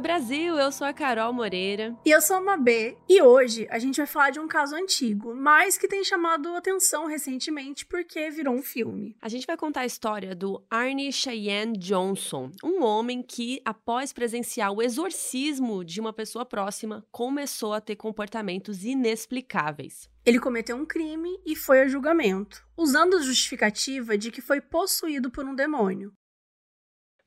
Oi Brasil, eu sou a Carol Moreira. E eu sou a Mabê. E hoje a gente vai falar de um caso antigo, mas que tem chamado atenção recentemente porque virou um filme. A gente vai contar a história do Arnie Cheyenne Johnson, um homem que, após presenciar o exorcismo de uma pessoa próxima, começou a ter comportamentos inexplicáveis. Ele cometeu um crime e foi a julgamento, usando a justificativa de que foi possuído por um demônio.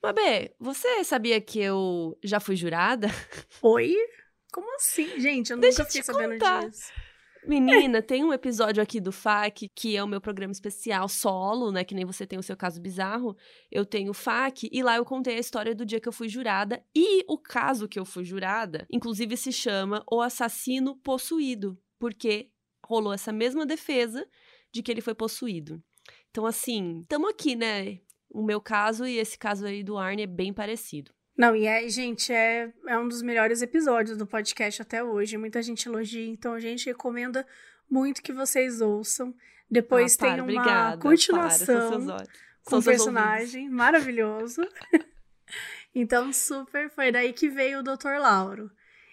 Mabê, você sabia que eu já fui jurada? Oi? Como assim? Gente, eu Deixa nunca fiquei sabendo contar. disso. Menina, tem um episódio aqui do FAC, que é o meu programa especial solo, né? Que nem você tem o seu caso bizarro. Eu tenho o FAC, e lá eu contei a história do dia que eu fui jurada. E o caso que eu fui jurada, inclusive, se chama O Assassino Possuído, porque rolou essa mesma defesa de que ele foi possuído. Então, assim, tamo aqui, né? O meu caso e esse caso aí do Arne é bem parecido. Não, e é, gente, é, é um dos melhores episódios do podcast até hoje. Muita gente elogia, então a gente recomenda muito que vocês ouçam. Depois Ah, para, tem uma obrigada, continuação para, com um personagem maravilhoso. então, super, foi daí que veio o Dr. Lauro.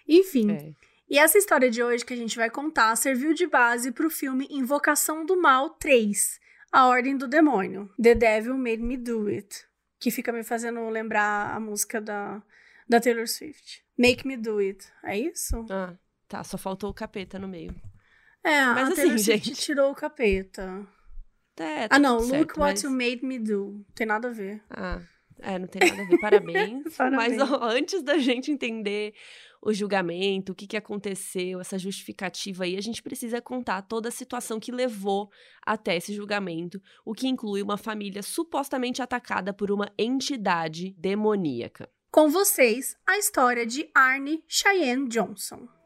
Enfim. É. e essa história de hoje que a gente vai contar serviu de base para o filme Invocação do Mal 3, A Ordem do Demônio, The Devil Made Me Do It, que fica me fazendo lembrar a música da, da Taylor Swift. Make Me Do It, é isso? Ah, tá, só faltou o capeta no meio. É, Mas a assim, Taylor Swift gente. tirou o capeta. É, tá Ah, não, tudo Look certo, What mas- You Made Me Do, tem nada a ver. Ah, é, não tem nada a ver. Parabéns. Parabéns. Mas ó, antes da gente entender o julgamento, o que, que aconteceu, essa justificativa aí, a gente precisa contar toda a situação que levou até esse julgamento, o que inclui uma família supostamente atacada por uma entidade demoníaca. Com vocês, a história de Arne Cheyenne Johnson.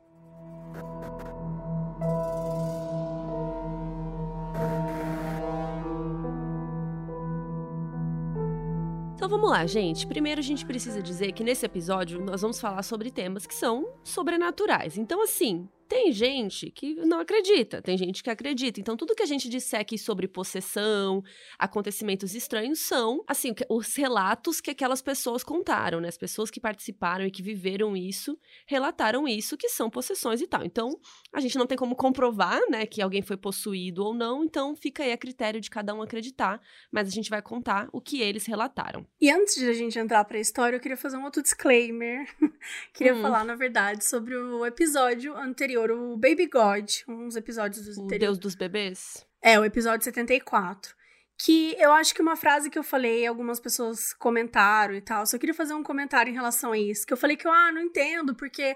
Então vamos lá, gente. Primeiro a gente precisa dizer que nesse episódio nós vamos falar sobre temas que são sobrenaturais. Então, assim, tem gente que não acredita, tem gente que acredita. Então, tudo que a gente disser aqui sobre possessão, acontecimentos estranhos são, assim, os relatos que aquelas pessoas contaram, né? As pessoas que participaram e que viveram isso, relataram isso, que são possessões e tal. Então, a gente não tem como comprovar, né, que alguém foi possuído ou não, então fica aí a critério de cada um acreditar, mas a gente vai contar o que eles relataram. E antes de a gente entrar pra história, eu queria fazer um outro disclaimer. queria Hum. falar, na verdade, sobre o episódio anterior, o Baby God, uns episódios dos O anteriores. Deus dos bebês? É, o episódio 74. Que eu acho que uma frase que eu falei, algumas pessoas comentaram e tal. Só queria fazer um comentário em relação a isso. Que eu falei que eu, ah, não entendo, porque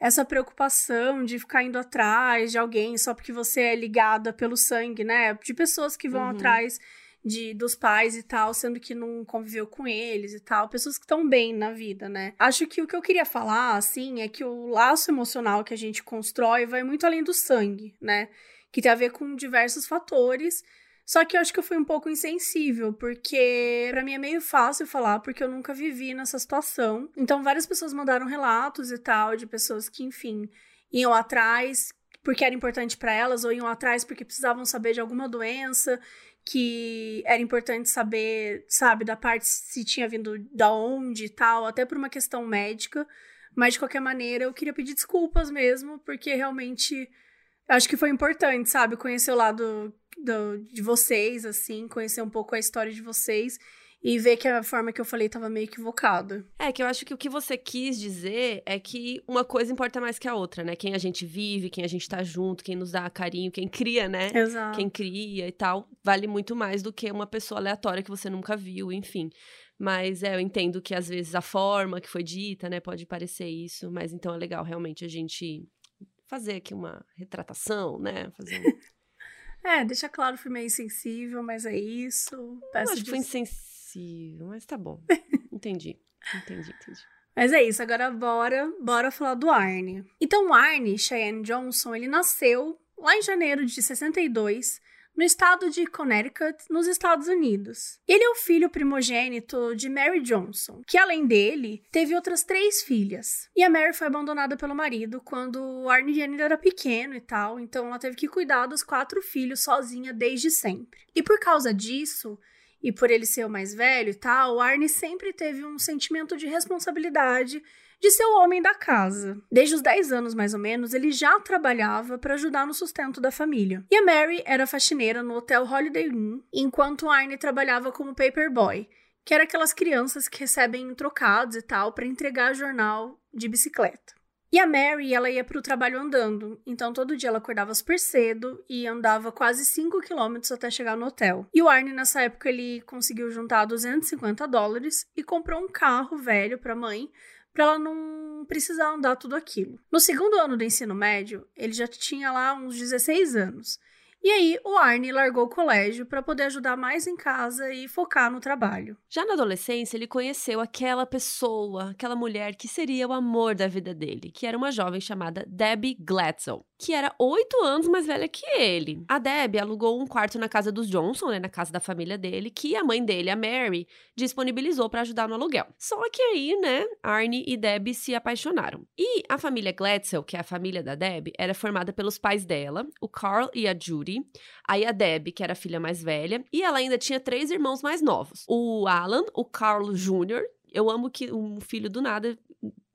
essa preocupação de ficar indo atrás de alguém só porque você é ligada pelo sangue, né? De pessoas que vão Uhum. atrás de, dos pais e tal, sendo que não conviveu com eles e tal. Pessoas que estão bem na vida, né? Acho que o que eu queria falar, assim, é que o laço emocional que a gente constrói vai muito além do sangue, né? que tem a ver com diversos fatores. Só que eu acho que eu fui um pouco insensível, porque pra mim é meio fácil falar, porque eu nunca vivi nessa situação. Então, várias pessoas mandaram relatos e tal, de pessoas que, enfim, iam atrás porque era importante pra elas, ou iam atrás porque precisavam saber de alguma doença, que era importante saber, sabe, da parte se tinha vindo da onde e tal, até por uma questão médica. Mas, de qualquer maneira, eu queria pedir desculpas mesmo, porque realmente acho que foi importante, sabe? Conhecer o lado do- de vocês, assim, conhecer um pouco a história de vocês e ver que a forma que eu falei tava meio equivocada. É, que eu acho que o que você quis dizer é que uma coisa importa mais que a outra, né? Quem a gente vive, quem a gente tá junto, quem nos dá carinho, quem cria, né? Exato. Quem cria e tal, vale muito mais do que uma pessoa aleatória que você nunca viu, enfim. Mas é, eu entendo que às vezes a forma que foi dita, né, pode parecer isso, mas então é legal realmente a gente fazer aqui uma retratação, né? Fazer um... É, deixa claro, fui meio insensível, mas é isso. Eu acho que foi des- insensível, mas tá bom. Entendi. Entendi, entendi. Mas é isso, agora bora, bora falar do Arne. Então, o Arne Cheyenne Johnson, ele nasceu lá em janeiro de 62, no estado de Connecticut, nos Estados Unidos. Ele é o filho primogênito de Mary Johnson, que além dele, teve outras três filhas. E a Mary foi abandonada pelo marido quando o Arnie ainda era pequeno e tal, então ela teve que cuidar dos quatro filhos sozinha desde sempre. E por causa disso, e por ele ser o mais velho e tal, o Arnie sempre teve um sentimento de responsabilidade de ser o homem da casa. Desde os 10 anos, mais ou menos, ele já trabalhava para ajudar no sustento da família. E a Mary era faxineira no hotel Holiday Inn, enquanto o Arnie trabalhava como paperboy, que era aquelas crianças que recebem trocados e tal para entregar jornal de bicicleta. E a Mary, ela ia para o trabalho andando, então todo dia ela acordava super cedo e andava quase 5 quilômetros até chegar no hotel. E o Arnie, nessa época, ele conseguiu juntar 250 dólares e comprou um carro velho para a mãe, para ela não precisar andar tudo aquilo. No segundo ano do ensino médio, ele já tinha lá uns 16 anos. E aí, o Arnie largou o colégio para poder ajudar mais em casa e focar no trabalho. Já na adolescência, ele conheceu aquela pessoa, aquela mulher que seria o amor da vida dele, que era uma jovem chamada Debbie Gladstone que era oito anos mais velha que ele. A Deb alugou um quarto na casa dos Johnson, né, na casa da família dele, que a mãe dele, a Mary, disponibilizou para ajudar no aluguel. Só que aí, né, Arnie e Deb se apaixonaram. E a família Gladstone, que é a família da Deb, era formada pelos pais dela, o Carl e a Judy, aí a Deb, que era a filha mais velha, e ela ainda tinha três irmãos mais novos: o Alan, o Carl Jr., eu amo que um filho do nada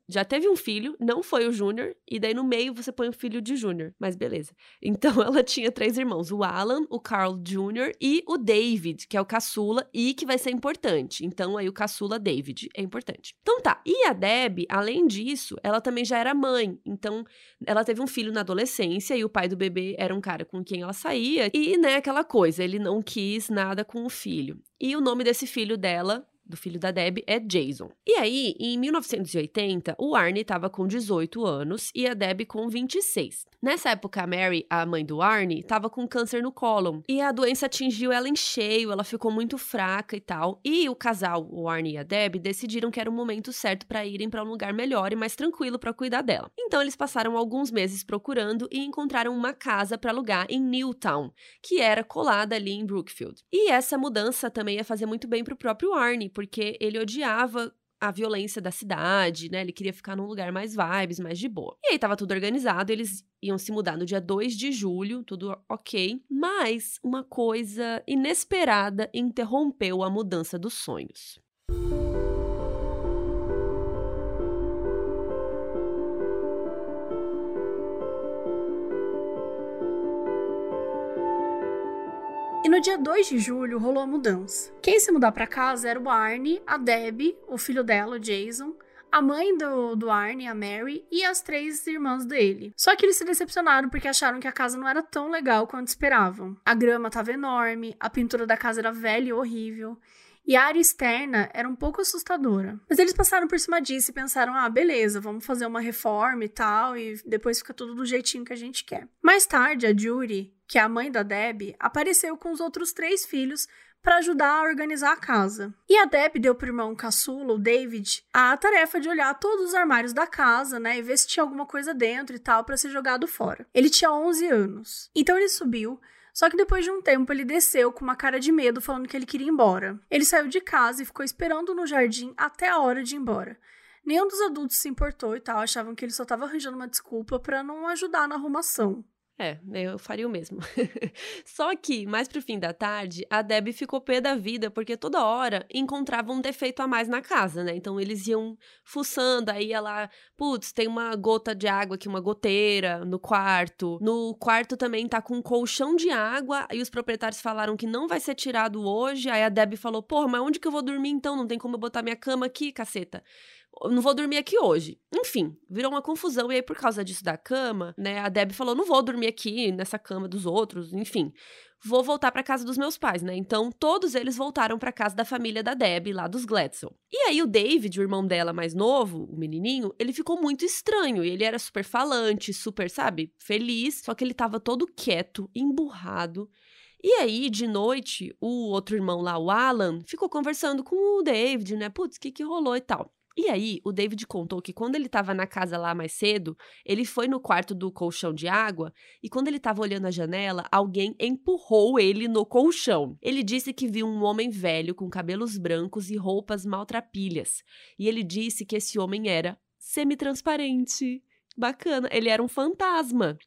já teve um filho, não foi o Júnior, e daí no meio você põe o filho de Júnior, mas beleza. Então ela tinha três irmãos: o Alan, o Carl Jr. e o David, que é o caçula e que vai ser importante. Então aí o caçula David é importante. Então tá. E a Deb, além disso, ela também já era mãe. Então ela teve um filho na adolescência e o pai do bebê era um cara com quem ela saía. E, né, aquela coisa, ele não quis nada com o filho. E o nome desse filho dela do filho da Deb é Jason. E aí, em 1980, o Arnie estava com 18 anos e a Deb com 26. Nessa época, a Mary, a mãe do Arnie, estava com câncer no cólon e a doença atingiu ela em cheio, ela ficou muito fraca e tal. E o casal, o Arnie e a Deb, decidiram que era o momento certo para irem para um lugar melhor e mais tranquilo para cuidar dela. Então, eles passaram alguns meses procurando e encontraram uma casa para alugar em Newtown, que era colada ali em Brookfield. E essa mudança também ia fazer muito bem para o próprio Arnie, porque ele odiava a violência da cidade, né? Ele queria ficar num lugar mais vibes, mais de boa. E aí tava tudo organizado, eles iam se mudar no dia 2 de julho, tudo ok. Mas uma coisa inesperada interrompeu a mudança dos sonhos. No dia 2 de julho rolou a mudança. Quem se mudar para casa era o Arnie, a Debbie, o filho dela, o Jason, a mãe do, do Arnie, a Mary, e as três irmãs dele. Só que eles se decepcionaram porque acharam que a casa não era tão legal quanto esperavam. A grama estava enorme, a pintura da casa era velha e horrível. E a área externa era um pouco assustadora. Mas eles passaram por cima disso e pensaram: ah, beleza, vamos fazer uma reforma e tal, e depois fica tudo do jeitinho que a gente quer. Mais tarde, a Judy, que é a mãe da Deb, apareceu com os outros três filhos para ajudar a organizar a casa. E a Deb deu pro irmão caçula, o David, a tarefa de olhar todos os armários da casa, né, e ver se tinha alguma coisa dentro e tal para ser jogado fora. Ele tinha 11 anos. Então ele subiu, só que depois de um tempo ele desceu com uma cara de medo, falando que ele queria ir embora. Ele saiu de casa e ficou esperando no jardim até a hora de ir embora. Nenhum dos adultos se importou e tal, achavam que ele só estava arranjando uma desculpa para não ajudar na arrumação. É, eu faria o mesmo. Só que, mais pro fim da tarde, a Deb ficou pé da vida porque toda hora encontrava um defeito a mais na casa, né? Então eles iam fuçando, aí ia lá, putz, tem uma gota de água aqui, uma goteira no quarto. No quarto também tá com um colchão de água, e os proprietários falaram que não vai ser tirado hoje. Aí a Deb falou: Porra, mas onde que eu vou dormir então? Não tem como eu botar minha cama aqui, caceta não vou dormir aqui hoje. Enfim, virou uma confusão. E aí, por causa disso da cama, né, a Deb falou: não vou dormir aqui nessa cama dos outros, enfim. Vou voltar para casa dos meus pais, né? Então, todos eles voltaram para casa da família da Deb, lá dos Gladstone. E aí, o David, o irmão dela mais novo, o menininho, ele ficou muito estranho. Ele era super falante, super, sabe, feliz. Só que ele tava todo quieto, emburrado. E aí, de noite, o outro irmão lá, o Alan, ficou conversando com o David, né? Putz, o que que rolou e tal. E aí, o David contou que quando ele estava na casa lá mais cedo, ele foi no quarto do colchão de água e quando ele estava olhando a janela, alguém empurrou ele no colchão. Ele disse que viu um homem velho com cabelos brancos e roupas maltrapilhas. E ele disse que esse homem era semi-transparente. Bacana, ele era um fantasma.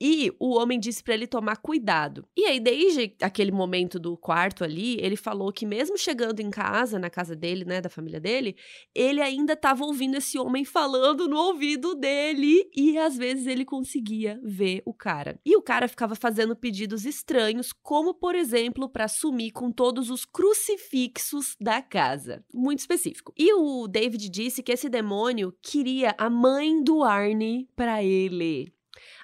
E o homem disse para ele tomar cuidado. E aí, desde aquele momento do quarto ali, ele falou que mesmo chegando em casa, na casa dele, né, da família dele, ele ainda estava ouvindo esse homem falando no ouvido dele e às vezes ele conseguia ver o cara. E o cara ficava fazendo pedidos estranhos, como por exemplo, para sumir com todos os crucifixos da casa. Muito específico. E o David disse que esse demônio queria a mãe do Arnie para ele.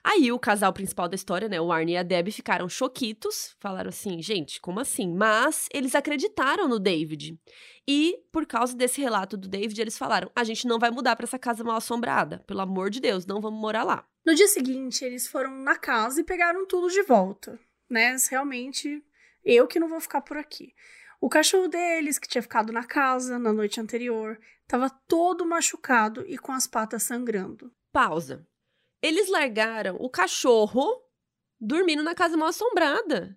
Aí o casal principal da história, né, o Arnie e a Debbie, ficaram choquitos, falaram assim, gente, como assim? Mas eles acreditaram no David. E por causa desse relato do David, eles falaram: a gente não vai mudar para essa casa mal assombrada, pelo amor de Deus, não vamos morar lá. No dia seguinte, eles foram na casa e pegaram tudo de volta, né? Realmente, eu que não vou ficar por aqui. O cachorro deles, que tinha ficado na casa na noite anterior, estava todo machucado e com as patas sangrando. Pausa. Eles largaram o cachorro dormindo na casa mal assombrada.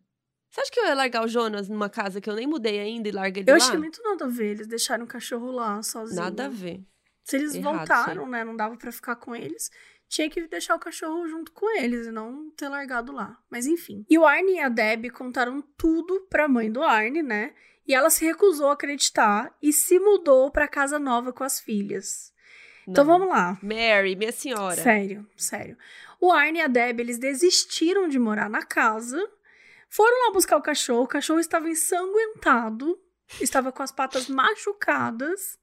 Você acha que eu ia largar o Jonas numa casa que eu nem mudei ainda e larga ele eu lá? Eu achei muito nada a ver. Eles deixaram o cachorro lá sozinho. Nada a ver. Se eles Errado, voltaram, sim. né? Não dava para ficar com eles. Tinha que deixar o cachorro junto com eles e não ter largado lá. Mas enfim. E o Arnie e a Deb contaram tudo pra mãe do Arnie, né? E ela se recusou a acreditar e se mudou pra casa nova com as filhas. Então vamos lá. Mary, minha senhora. Sério, sério. O Arne e a Deb, eles desistiram de morar na casa, foram lá buscar o cachorro, o cachorro estava ensanguentado, estava com as patas machucadas.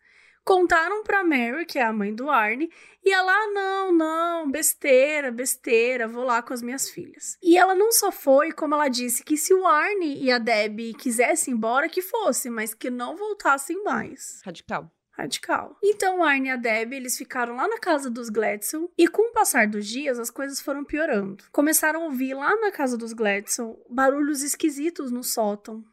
Contaram pra Mary, que é a mãe do Arne, e ela, ah, não, não, besteira, besteira, vou lá com as minhas filhas. E ela não só foi, como ela disse, que se o Arne e a Deb quisessem ir embora, que fosse, mas que não voltassem mais. Radical radical. Então, Arne e a Deb, eles ficaram lá na casa dos Gladson e com o passar dos dias, as coisas foram piorando. Começaram a ouvir lá na casa dos Gladson barulhos esquisitos no sótão.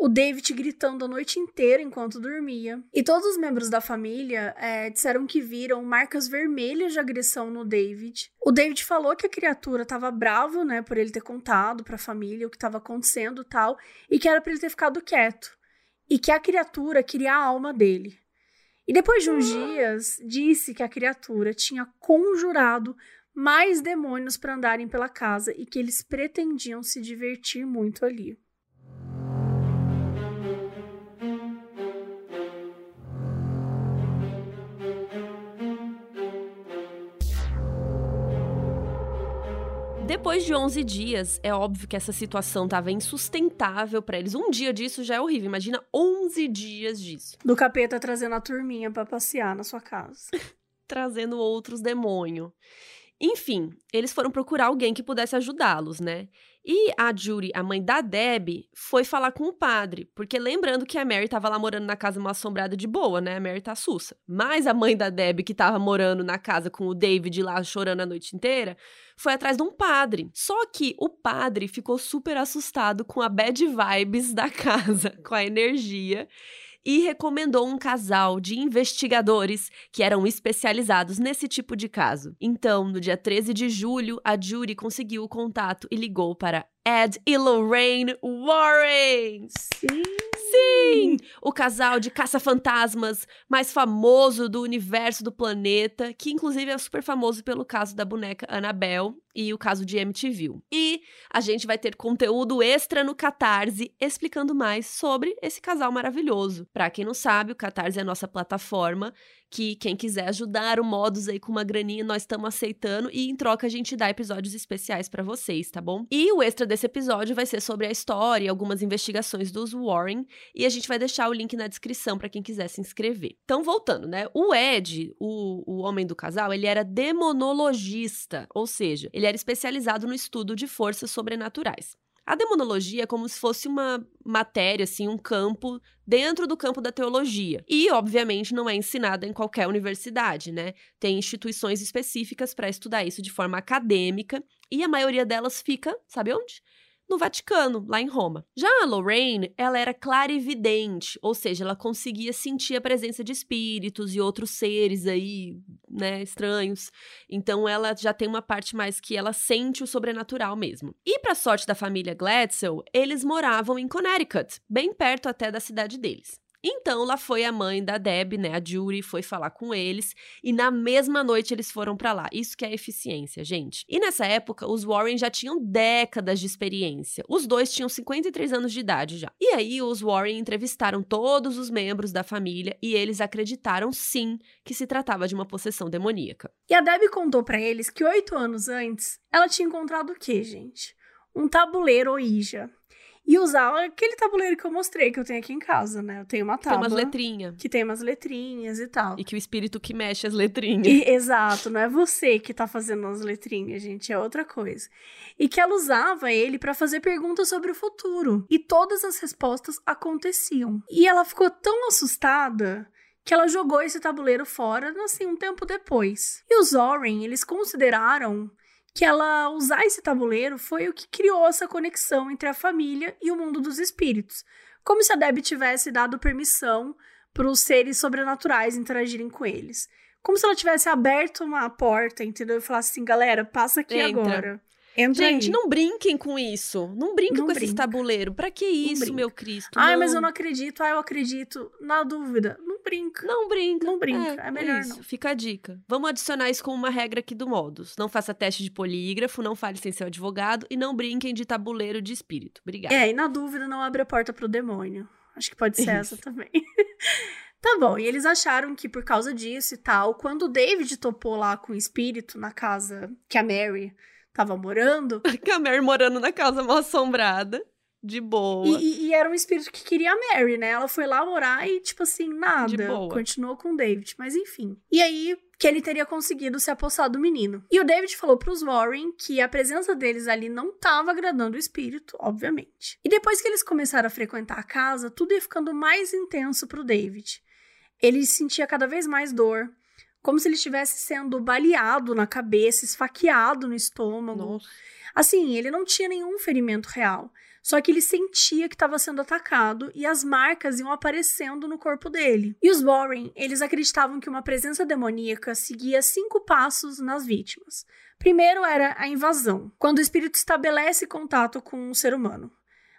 O David gritando a noite inteira enquanto dormia. E todos os membros da família é, disseram que viram marcas vermelhas de agressão no David. O David falou que a criatura estava bravo, né, por ele ter contado para a família o que estava acontecendo tal, e que era para ele ter ficado quieto. E que a criatura queria a alma dele. E depois de uns dias, disse que a criatura tinha conjurado mais demônios para andarem pela casa e que eles pretendiam se divertir muito ali. Depois de 11 dias, é óbvio que essa situação estava insustentável para eles. Um dia disso já é horrível. Imagina 11 dias disso. Do capeta trazendo a turminha para passear na sua casa. trazendo outros demônios. Enfim, eles foram procurar alguém que pudesse ajudá-los, né? E a Judy, a mãe da Deb, foi falar com o padre, porque lembrando que a Mary estava lá morando na casa uma assombrada de boa, né? A Mary tá sussa. Mas a mãe da Deb, que estava morando na casa com o David lá chorando a noite inteira, foi atrás de um padre. Só que o padre ficou super assustado com a bad vibes da casa, com a energia e recomendou um casal de investigadores que eram especializados nesse tipo de caso. Então, no dia 13 de julho, a Judy conseguiu o contato e ligou para Ed e Lorraine Warren. Sim. Sim! O casal de caça-fantasmas mais famoso do universo do planeta, que inclusive é super famoso pelo caso da boneca Annabelle e o caso de MTV. E a gente vai ter conteúdo extra no Catarse explicando mais sobre esse casal maravilhoso. Para quem não sabe, o Catarse é a nossa plataforma que quem quiser ajudar o Modus aí com uma graninha, nós estamos aceitando e em troca a gente dá episódios especiais para vocês, tá bom? E o extra desse episódio vai ser sobre a história e algumas investigações dos Warren e a gente vai deixar o link na descrição para quem quiser se inscrever. Então, voltando, né? O Ed, o, o homem do casal, ele era demonologista, ou seja, ele era especializado no estudo de forças sobrenaturais. A demonologia é como se fosse uma matéria, assim, um campo dentro do campo da teologia. E, obviamente, não é ensinada em qualquer universidade, né? Tem instituições específicas para estudar isso de forma acadêmica e a maioria delas fica, sabe onde? No Vaticano, lá em Roma. Já a Lorraine, ela era clarividente, ou seja, ela conseguia sentir a presença de espíritos e outros seres aí, né, estranhos. Então ela já tem uma parte mais que ela sente o sobrenatural mesmo. E para sorte da família Gladstone, eles moravam em Connecticut, bem perto até da cidade deles. Então lá foi a mãe da Deb, né, a Judy, foi falar com eles e na mesma noite eles foram para lá. Isso que é eficiência, gente. E nessa época os Warren já tinham décadas de experiência. Os dois tinham 53 anos de idade já. E aí os Warren entrevistaram todos os membros da família e eles acreditaram sim que se tratava de uma possessão demoníaca. E a Deb contou para eles que oito anos antes ela tinha encontrado o quê, gente? Um tabuleiro Ouija e usar aquele tabuleiro que eu mostrei, que eu tenho aqui em casa, né? Eu tenho uma tábua. Tem umas letrinhas. Que tem umas letrinhas e tal. E que o espírito que mexe as letrinhas. E, exato, não é você que tá fazendo as letrinhas, gente, é outra coisa. E que ela usava ele para fazer perguntas sobre o futuro. E todas as respostas aconteciam. E ela ficou tão assustada que ela jogou esse tabuleiro fora, assim, um tempo depois. E os Oren, eles consideraram que ela usar esse tabuleiro foi o que criou essa conexão entre a família e o mundo dos espíritos. Como se a Deb tivesse dado permissão para os seres sobrenaturais interagirem com eles. Como se ela tivesse aberto uma porta, entendeu? E falasse assim, galera, passa aqui Entra. agora. Entra Gente, aí. não brinquem com isso. Não brinquem não com brinca. esses tabuleiros. Pra que isso, meu Cristo? Ai, não. mas eu não acredito. Ah, eu acredito. Na dúvida. Não brinca. Não brinca. Não brinca. É, é melhor é isso. não. Fica a dica. Vamos adicionar isso como uma regra aqui do Modus. Não faça teste de polígrafo, não fale sem seu advogado e não brinquem de tabuleiro de espírito. Obrigada. É, e na dúvida, não abre a porta pro demônio. Acho que pode ser isso. essa também. Tá bom, e eles acharam que por causa disso e tal, quando o David topou lá com o espírito na casa que a Mary tava morando. a Mary morando na casa mal assombrada. De boa. E, e, era um espírito que queria a Mary, né? Ela foi lá morar e, tipo assim, nada. De boa. Continuou com o David, mas enfim. E aí, que ele teria conseguido se apossar do menino. E o David falou pros Warren que a presença deles ali não estava agradando o espírito, obviamente. E depois que eles começaram a frequentar a casa, tudo ia ficando mais intenso pro David. Ele sentia cada vez mais dor, como se ele estivesse sendo baleado na cabeça, esfaqueado no estômago. Nossa. Assim, ele não tinha nenhum ferimento real. Só que ele sentia que estava sendo atacado e as marcas iam aparecendo no corpo dele. E os Warren, eles acreditavam que uma presença demoníaca seguia cinco passos nas vítimas. Primeiro era a invasão, quando o espírito estabelece contato com um ser humano.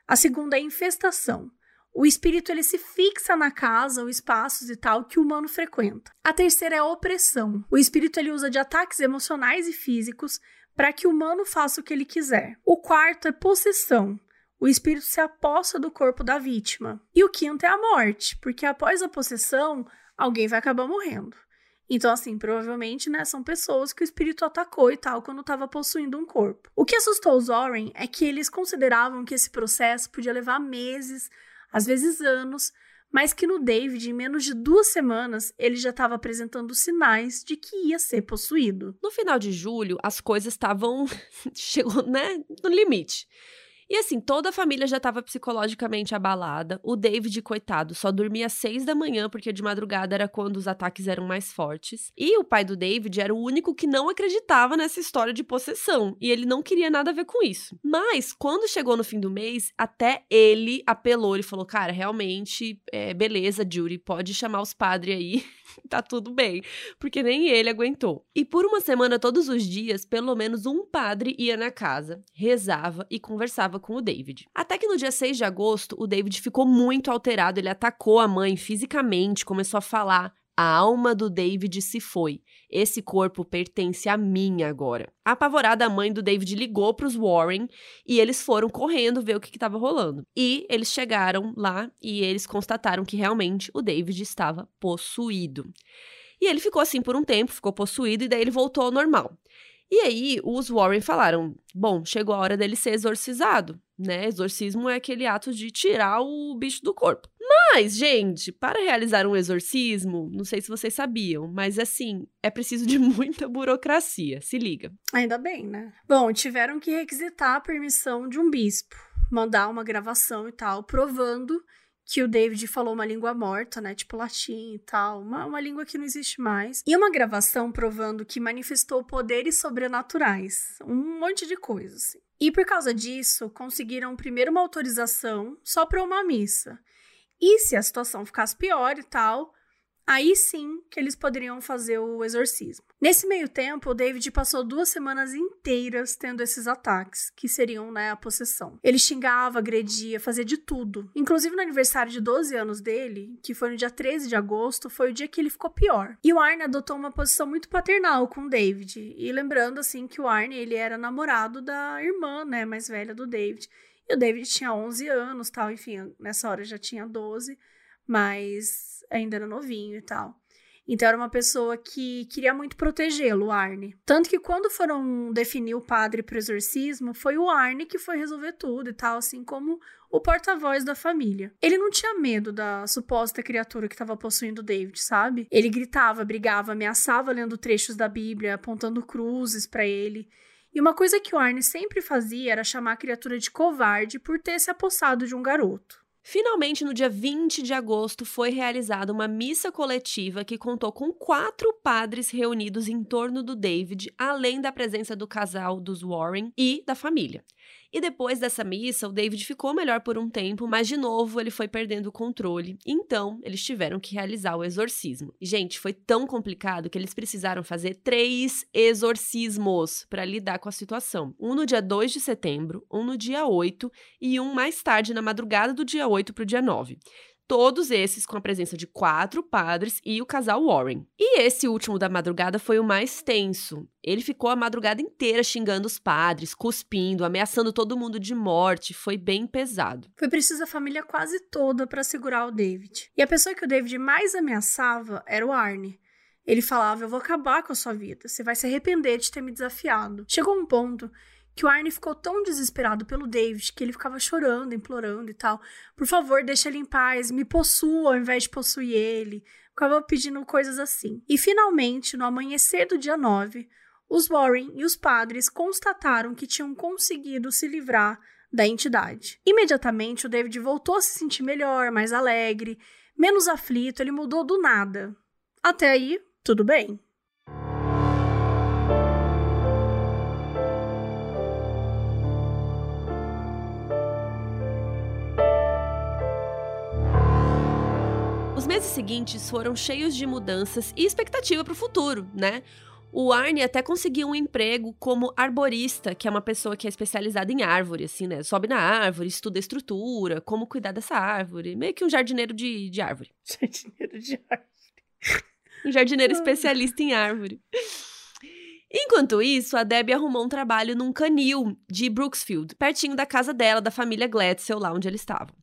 A segunda é a infestação, o espírito ele se fixa na casa ou espaços e tal que o humano frequenta. A terceira é a opressão. O espírito ele usa de ataques emocionais e físicos para que o humano faça o que ele quiser. O quarto é possessão. O espírito se aposta do corpo da vítima. E o quinto é a morte, porque após a possessão, alguém vai acabar morrendo. Então, assim, provavelmente, né, são pessoas que o espírito atacou e tal quando estava possuindo um corpo. O que assustou os Oren é que eles consideravam que esse processo podia levar meses, às vezes anos, mas que no David, em menos de duas semanas, ele já estava apresentando sinais de que ia ser possuído. No final de julho, as coisas estavam. chegou, né? No limite. E assim, toda a família já estava psicologicamente abalada. O David, coitado, só dormia às seis da manhã, porque de madrugada era quando os ataques eram mais fortes. E o pai do David era o único que não acreditava nessa história de possessão. E ele não queria nada a ver com isso. Mas, quando chegou no fim do mês, até ele apelou. Ele falou: Cara, realmente, é, beleza, Judy, pode chamar os padres aí. tá tudo bem, porque nem ele aguentou. E por uma semana, todos os dias, pelo menos um padre ia na casa, rezava e conversava com o David. Até que no dia 6 de agosto, o David ficou muito alterado, ele atacou a mãe fisicamente, começou a falar. A alma do David se foi. Esse corpo pertence a mim agora. Apavorada, a mãe do David ligou para os Warren e eles foram correndo ver o que estava rolando. E eles chegaram lá e eles constataram que realmente o David estava possuído. E ele ficou assim por um tempo, ficou possuído e daí ele voltou ao normal. E aí, os Warren falaram: bom, chegou a hora dele ser exorcizado, né? Exorcismo é aquele ato de tirar o bicho do corpo. Mas, gente, para realizar um exorcismo, não sei se vocês sabiam, mas assim, é preciso de muita burocracia. Se liga. Ainda bem, né? Bom, tiveram que requisitar a permissão de um bispo, mandar uma gravação e tal, provando que o David falou uma língua morta, né? Tipo latim e tal. Uma, uma língua que não existe mais. E uma gravação provando que manifestou poderes sobrenaturais. Um monte de coisas, assim. E por causa disso, conseguiram primeiro uma autorização só para uma missa. E se a situação ficasse pior e tal, aí sim que eles poderiam fazer o exorcismo. Nesse meio tempo, o David passou duas semanas inteiras tendo esses ataques, que seriam né, a possessão. Ele xingava, agredia, fazia de tudo. Inclusive no aniversário de 12 anos dele, que foi no dia 13 de agosto, foi o dia que ele ficou pior. E o Arne adotou uma posição muito paternal com o David. E lembrando assim que o Arne ele era namorado da irmã, né, mais velha do David. E o David tinha 11 anos, tal, enfim, nessa hora já tinha 12, mas ainda era novinho e tal. Então era uma pessoa que queria muito protegê-lo, Arne. Tanto que quando foram definir o padre para o exorcismo, foi o Arne que foi resolver tudo e tal, assim como o porta-voz da família. Ele não tinha medo da suposta criatura que estava possuindo David, sabe? Ele gritava, brigava, ameaçava lendo trechos da Bíblia, apontando cruzes para ele. E uma coisa que o Arne sempre fazia era chamar a criatura de covarde por ter se apossado de um garoto. Finalmente, no dia 20 de agosto, foi realizada uma missa coletiva que contou com quatro padres reunidos em torno do David, além da presença do casal dos Warren e da família. E depois dessa missa, o David ficou melhor por um tempo, mas de novo ele foi perdendo o controle. Então, eles tiveram que realizar o exorcismo. Gente, foi tão complicado que eles precisaram fazer três exorcismos para lidar com a situação. Um no dia 2 de setembro, um no dia 8 e um mais tarde, na madrugada do dia 8 para o dia 9. Todos esses com a presença de quatro padres e o casal Warren. E esse último da madrugada foi o mais tenso. Ele ficou a madrugada inteira xingando os padres, cuspindo, ameaçando todo mundo de morte. Foi bem pesado. Foi preciso a família quase toda para segurar o David. E a pessoa que o David mais ameaçava era o Arne. Ele falava: Eu vou acabar com a sua vida. Você vai se arrepender de ter me desafiado. Chegou um ponto que o Arne ficou tão desesperado pelo David que ele ficava chorando, implorando e tal. Por favor, deixa ele em paz, me possua ao invés de possuir ele. Ficava pedindo coisas assim. E finalmente, no amanhecer do dia 9, os Warren e os padres constataram que tinham conseguido se livrar da entidade. Imediatamente, o David voltou a se sentir melhor, mais alegre, menos aflito, ele mudou do nada. Até aí, tudo bem. Meses seguintes foram cheios de mudanças e expectativa para o futuro, né? O Arne até conseguiu um emprego como arborista, que é uma pessoa que é especializada em árvore, assim, né? Sobe na árvore, estuda a estrutura, como cuidar dessa árvore. Meio que um jardineiro de, de árvore. Jardineiro de árvore. Um jardineiro especialista em árvore. Enquanto isso, a Debbie arrumou um trabalho num canil de Brooksfield, pertinho da casa dela, da família Gladstone, lá onde eles estavam.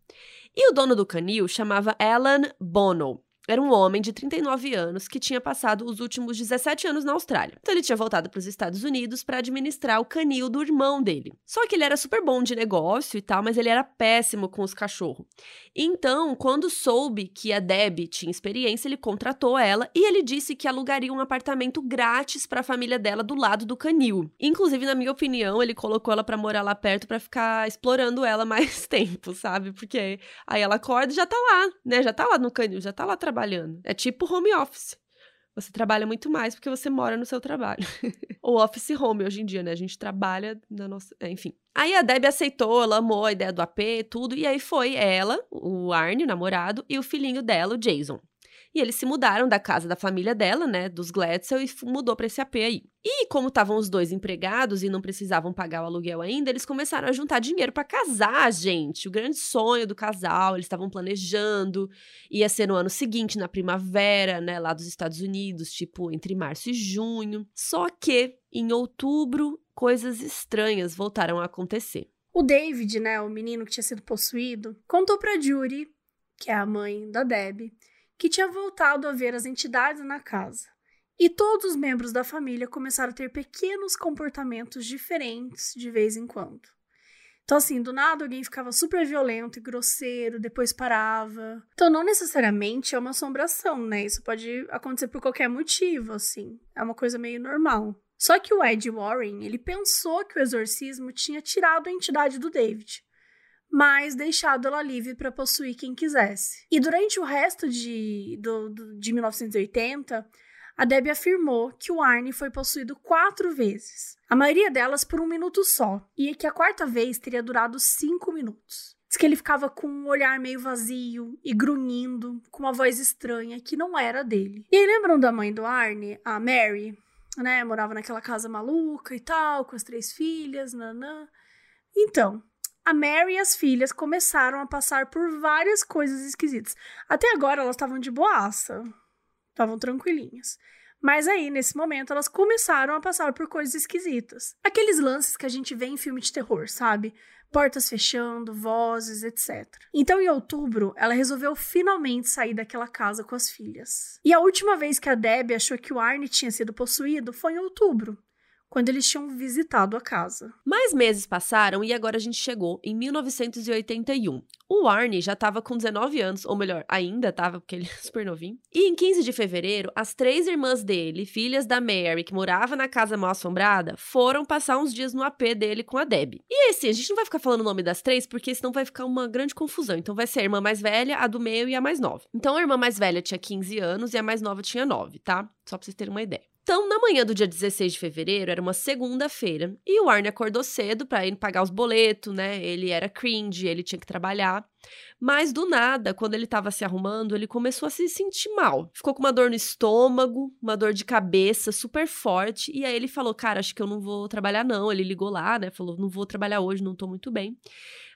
E o dono do canil chamava Alan Bono. Era um homem de 39 anos que tinha passado os últimos 17 anos na Austrália. Então ele tinha voltado para os Estados Unidos para administrar o canil do irmão dele. Só que ele era super bom de negócio e tal, mas ele era péssimo com os cachorros. Então, quando soube que a Deb tinha experiência, ele contratou ela e ele disse que alugaria um apartamento grátis para a família dela do lado do canil. Inclusive, na minha opinião, ele colocou ela para morar lá perto para ficar explorando ela mais tempo, sabe? Porque aí ela acorda e já tá lá, né? Já tá lá no canil, já tá lá trabalhando trabalhando. É tipo home office. Você trabalha muito mais porque você mora no seu trabalho. Ou office home hoje em dia, né? A gente trabalha na nossa. É, enfim. Aí a Debbie aceitou, ela amou a ideia do AP, tudo. E aí foi ela, o Arne, o namorado, e o filhinho dela, o Jason. E eles se mudaram da casa da família dela, né, dos Gladstone, e mudou para esse AP aí. E como estavam os dois empregados e não precisavam pagar o aluguel ainda, eles começaram a juntar dinheiro para casar, gente. O grande sonho do casal, eles estavam planejando. Ia ser no ano seguinte, na primavera, né, lá dos Estados Unidos, tipo entre março e junho. Só que em outubro, coisas estranhas voltaram a acontecer. O David, né, o menino que tinha sido possuído, contou para Judy, que é a mãe da Debbie, que tinha voltado a ver as entidades na casa. E todos os membros da família começaram a ter pequenos comportamentos diferentes de vez em quando. Então, assim, do nada alguém ficava super violento e grosseiro, depois parava. Então, não necessariamente é uma assombração, né? Isso pode acontecer por qualquer motivo, assim. É uma coisa meio normal. Só que o Ed Warren, ele pensou que o exorcismo tinha tirado a entidade do David mas deixado ela livre para possuir quem quisesse. E durante o resto de, do, do, de 1980, a Debbie afirmou que o Arnie foi possuído quatro vezes, a maioria delas por um minuto só, e que a quarta vez teria durado cinco minutos. Diz que ele ficava com um olhar meio vazio e grunhindo, com uma voz estranha que não era dele. E lembram da mãe do Arnie, a Mary? Né, morava naquela casa maluca e tal, com as três filhas, nanã. Então, a Mary e as filhas começaram a passar por várias coisas esquisitas. Até agora elas estavam de boaça, estavam tranquilinhas. Mas aí, nesse momento, elas começaram a passar por coisas esquisitas. Aqueles lances que a gente vê em filme de terror, sabe? Portas fechando, vozes, etc. Então, em outubro, ela resolveu finalmente sair daquela casa com as filhas. E a última vez que a Debbie achou que o Arne tinha sido possuído foi em outubro quando eles tinham visitado a casa. Mais meses passaram e agora a gente chegou em 1981. O Arnie já estava com 19 anos, ou melhor, ainda estava, porque ele é super novinho. E em 15 de fevereiro, as três irmãs dele, filhas da Mary, que morava na casa mal assombrada, foram passar uns dias no AP dele com a Debbie. E assim, a gente não vai ficar falando o nome das três, porque senão vai ficar uma grande confusão. Então vai ser a irmã mais velha, a do meio e a mais nova. Então a irmã mais velha tinha 15 anos e a mais nova tinha 9, tá? Só pra vocês terem uma ideia. Então, na manhã do dia 16 de fevereiro, era uma segunda-feira, e o Arne acordou cedo para ir pagar os boletos, né? Ele era cringe, ele tinha que trabalhar. Mas do nada, quando ele estava se arrumando, ele começou a se sentir mal. Ficou com uma dor no estômago, uma dor de cabeça super forte, e aí ele falou: "Cara, acho que eu não vou trabalhar não". Ele ligou lá, né? Falou: "Não vou trabalhar hoje, não tô muito bem".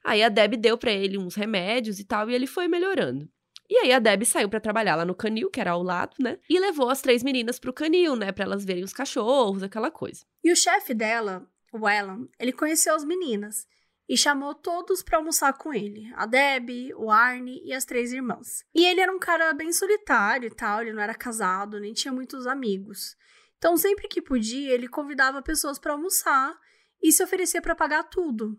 Aí a Deb deu para ele uns remédios e tal, e ele foi melhorando. E aí a Deb saiu para trabalhar lá no canil, que era ao lado, né? E levou as três meninas pro canil, né? Pra elas verem os cachorros, aquela coisa. E o chefe dela, o Alan, ele conheceu as meninas e chamou todos para almoçar com ele. A Deb, o Arne e as três irmãs. E ele era um cara bem solitário e tal, ele não era casado, nem tinha muitos amigos. Então, sempre que podia, ele convidava pessoas para almoçar e se oferecia para pagar tudo.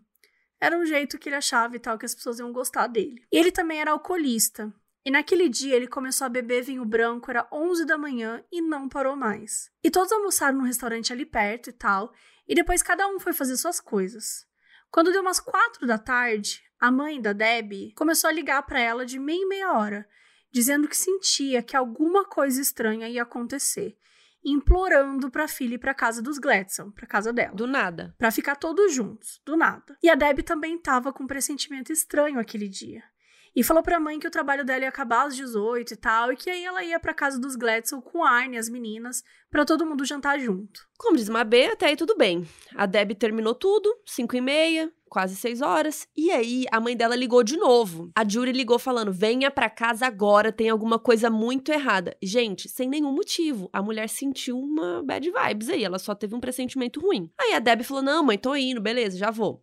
Era um jeito que ele achava e tal que as pessoas iam gostar dele. E ele também era alcoolista. E naquele dia ele começou a beber vinho branco, era 11 da manhã e não parou mais. E todos almoçaram num restaurante ali perto e tal, e depois cada um foi fazer suas coisas. Quando deu umas quatro da tarde, a mãe da Debbie começou a ligar para ela de meia em meia hora, dizendo que sentia que alguma coisa estranha ia acontecer, implorando para a filha ir para casa dos Gladson, para casa dela. Do nada. Para ficar todos juntos, do nada. E a Debbie também estava com um pressentimento estranho aquele dia. E falou pra mãe que o trabalho dela ia acabar às 18 e tal, e que aí ela ia pra casa dos Gladson com a Arne, as meninas, para todo mundo jantar junto. Como diz Mabê, até aí tudo bem. A Deb terminou tudo, 5 e meia, quase 6 horas, e aí a mãe dela ligou de novo. A Jury ligou falando: venha pra casa agora, tem alguma coisa muito errada. Gente, sem nenhum motivo. A mulher sentiu uma bad vibes aí, ela só teve um pressentimento ruim. Aí a Deb falou: não, mãe, tô indo, beleza, já vou.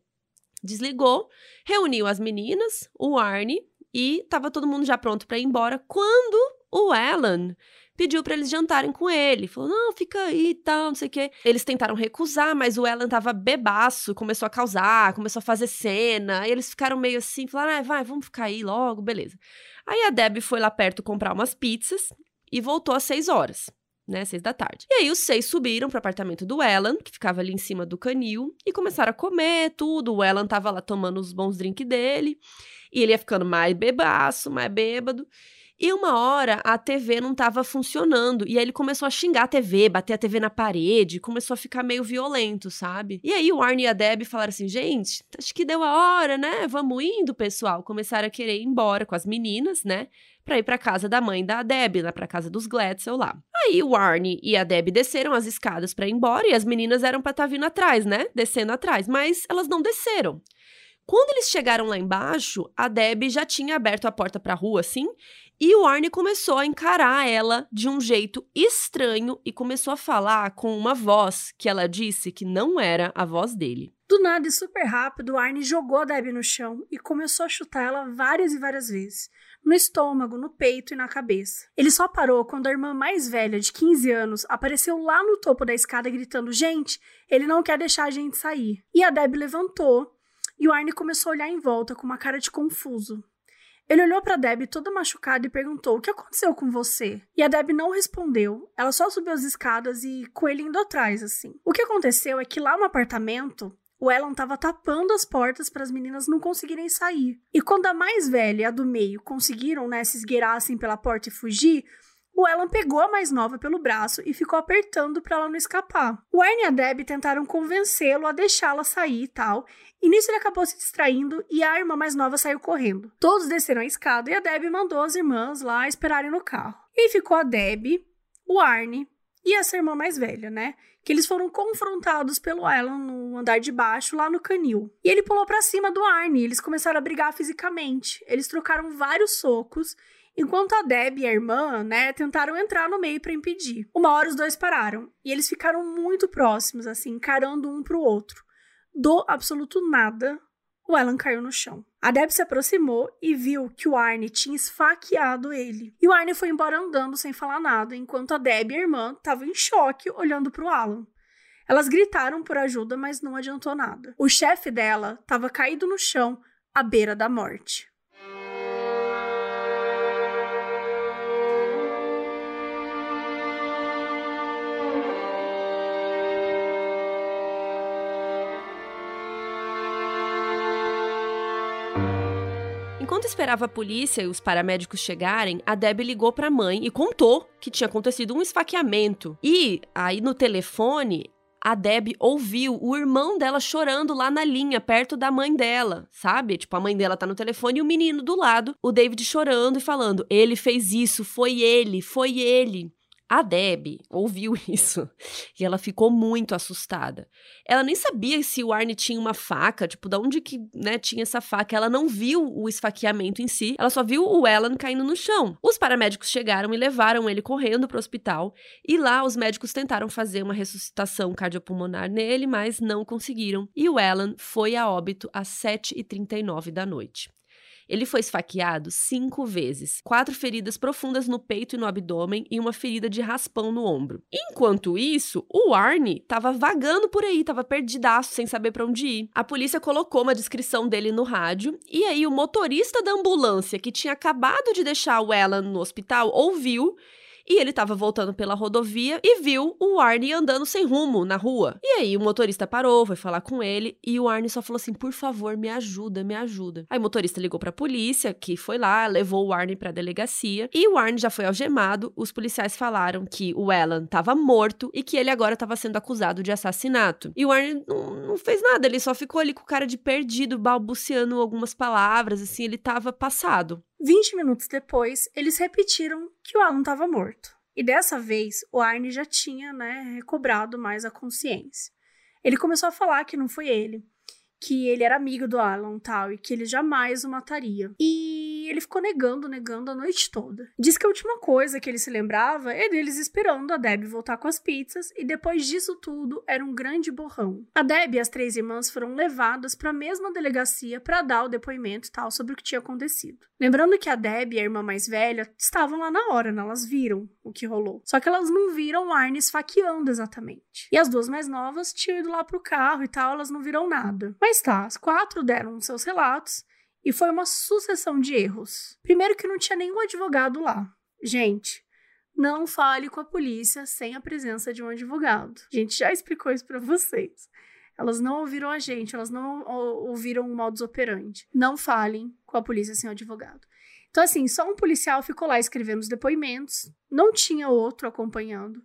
Desligou, reuniu as meninas, o Arne e tava todo mundo já pronto para ir embora quando o Alan pediu para eles jantarem com ele. Falou: "Não, fica aí e tal, não sei o quê". Eles tentaram recusar, mas o Alan tava bebaço, começou a causar, começou a fazer cena. Eles ficaram meio assim, falaram: ah, vai, vamos ficar aí logo, beleza". Aí a Deb foi lá perto comprar umas pizzas e voltou às seis horas né, seis da tarde. E aí os seis subiram pro apartamento do Ellen, que ficava ali em cima do canil, e começaram a comer tudo. O Ellen tava lá tomando os bons drinks dele, e ele ia ficando mais bebaço, mais bêbado. E uma hora a TV não estava funcionando. E aí ele começou a xingar a TV, bater a TV na parede, começou a ficar meio violento, sabe? E aí o Arnie e a Deb falaram assim: gente, acho que deu a hora, né? Vamos indo, pessoal. Começaram a querer ir embora com as meninas, né? Pra ir pra casa da mãe da Deb, lá pra casa dos Gladstone lá. Aí o Arnie e a Deb desceram as escadas para ir embora e as meninas eram pra estar tá vindo atrás, né? Descendo atrás. Mas elas não desceram. Quando eles chegaram lá embaixo, a Deb já tinha aberto a porta pra rua, assim, e o Arnie começou a encarar ela de um jeito estranho e começou a falar com uma voz que ela disse que não era a voz dele. Do nada e super rápido, o Arnie jogou a Debbie no chão e começou a chutar ela várias e várias vezes. No estômago, no peito e na cabeça. Ele só parou quando a irmã mais velha, de 15 anos, apareceu lá no topo da escada gritando: Gente, ele não quer deixar a gente sair. E a Debbie levantou e o Arnie começou a olhar em volta com uma cara de confuso. Ele olhou para Deb toda machucada e perguntou: O que aconteceu com você? E a Deb não respondeu. Ela só subiu as escadas e com ele indo atrás, assim. O que aconteceu é que lá no apartamento, o Ellen estava tapando as portas para as meninas não conseguirem sair. E quando a mais velha a do meio conseguiram, né, se esgueirar assim pela porta e fugir, O Alan pegou a mais nova pelo braço e ficou apertando para ela não escapar. O Arne e a Debbie tentaram convencê-lo a deixá-la sair e tal, e nisso ele acabou se distraindo e a irmã mais nova saiu correndo. Todos desceram a escada e a Debbie mandou as irmãs lá esperarem no carro. E ficou a Debbie, o Arne e essa irmã mais velha, né? Que eles foram confrontados pelo Alan no andar de baixo, lá no canil. E ele pulou para cima do Arne, e eles começaram a brigar fisicamente. Eles trocaram vários socos enquanto a Deb e a irmã, né, tentaram entrar no meio para impedir. Uma hora os dois pararam e eles ficaram muito próximos, assim, encarando um pro outro. Do absoluto nada, o Alan caiu no chão. A Deb se aproximou e viu que o Arne tinha esfaqueado ele. E o Arne foi embora andando sem falar nada, enquanto a Deb e a irmã estavam em choque olhando para o Alan. Elas gritaram por ajuda, mas não adiantou nada. O chefe dela estava caído no chão, à beira da morte. Enquanto esperava a polícia e os paramédicos chegarem, a Debbie ligou para a mãe e contou que tinha acontecido um esfaqueamento. E aí no telefone, a Deb ouviu o irmão dela chorando lá na linha, perto da mãe dela, sabe? Tipo, a mãe dela tá no telefone e o menino do lado, o David chorando e falando: Ele fez isso, foi ele, foi ele. A Deb ouviu isso e ela ficou muito assustada. Ela nem sabia se o Arne tinha uma faca, tipo, de onde que, né, tinha essa faca. Ela não viu o esfaqueamento em si, ela só viu o Alan caindo no chão. Os paramédicos chegaram e levaram ele correndo para o hospital e lá os médicos tentaram fazer uma ressuscitação cardiopulmonar nele, mas não conseguiram. E o Alan foi a óbito às 7h39 da noite. Ele foi esfaqueado cinco vezes, quatro feridas profundas no peito e no abdômen e uma ferida de raspão no ombro. Enquanto isso, o Arnie estava vagando por aí, estava perdidaço, sem saber para onde ir. A polícia colocou uma descrição dele no rádio e aí o motorista da ambulância que tinha acabado de deixar o Alan no hospital ouviu e ele estava voltando pela rodovia e viu o Arnie andando sem rumo na rua. E aí o motorista parou, foi falar com ele e o Arnie só falou assim: "Por favor, me ajuda, me ajuda". Aí o motorista ligou para a polícia, que foi lá, levou o Arnie para a delegacia e o Arnie já foi algemado. Os policiais falaram que o Alan estava morto e que ele agora estava sendo acusado de assassinato. E o Arnie não, não, fez nada, ele só ficou ali com cara de perdido, balbuciando algumas palavras, assim, ele estava passado. 20 minutos depois, eles repetiram que o Alan estava morto. E dessa vez, o Arne já tinha, né, recobrado mais a consciência. Ele começou a falar que não foi ele, que ele era amigo do Alan tal, e que ele jamais o mataria. E ele ficou negando, negando a noite toda. Diz que a última coisa que ele se lembrava é deles esperando a Deb voltar com as pizzas, e depois disso tudo era um grande borrão. A Deb e as três irmãs foram levadas para a mesma delegacia para dar o depoimento tal sobre o que tinha acontecido. Lembrando que a Deb e a irmã mais velha estavam lá na hora, né? elas viram o que rolou. Só que elas não viram o Arne esfaqueando exatamente. E as duas mais novas tinham ido lá pro carro e tal, elas não viram nada. Mas mas tá, as quatro deram seus relatos e foi uma sucessão de erros. Primeiro que não tinha nenhum advogado lá. Gente, não fale com a polícia sem a presença de um advogado. A gente já explicou isso para vocês. Elas não ouviram a gente, elas não ouviram o modus operandi. Não falem com a polícia sem o advogado. Então, assim, só um policial ficou lá escrevendo os depoimentos, não tinha outro acompanhando.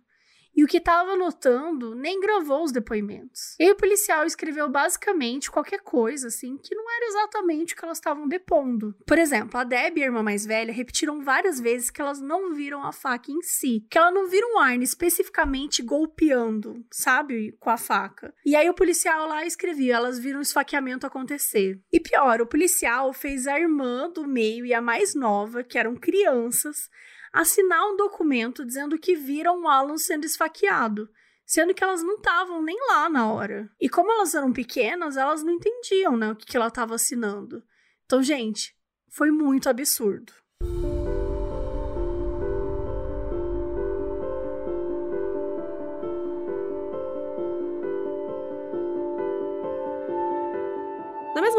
E o que estava anotando nem gravou os depoimentos. E o policial escreveu basicamente qualquer coisa, assim, que não era exatamente o que elas estavam depondo. Por exemplo, a Deb e a irmã mais velha repetiram várias vezes que elas não viram a faca em si, que elas não viram Arne especificamente golpeando, sabe, com a faca. E aí o policial lá escrevia, elas viram o esfaqueamento acontecer. E pior, o policial fez a irmã do meio e a mais nova, que eram crianças, assinar um documento dizendo que viram o Alan sendo esfaqueado, sendo que elas não estavam nem lá na hora. E como elas eram pequenas, elas não entendiam né, o que, que ela estava assinando. Então, gente, foi muito absurdo.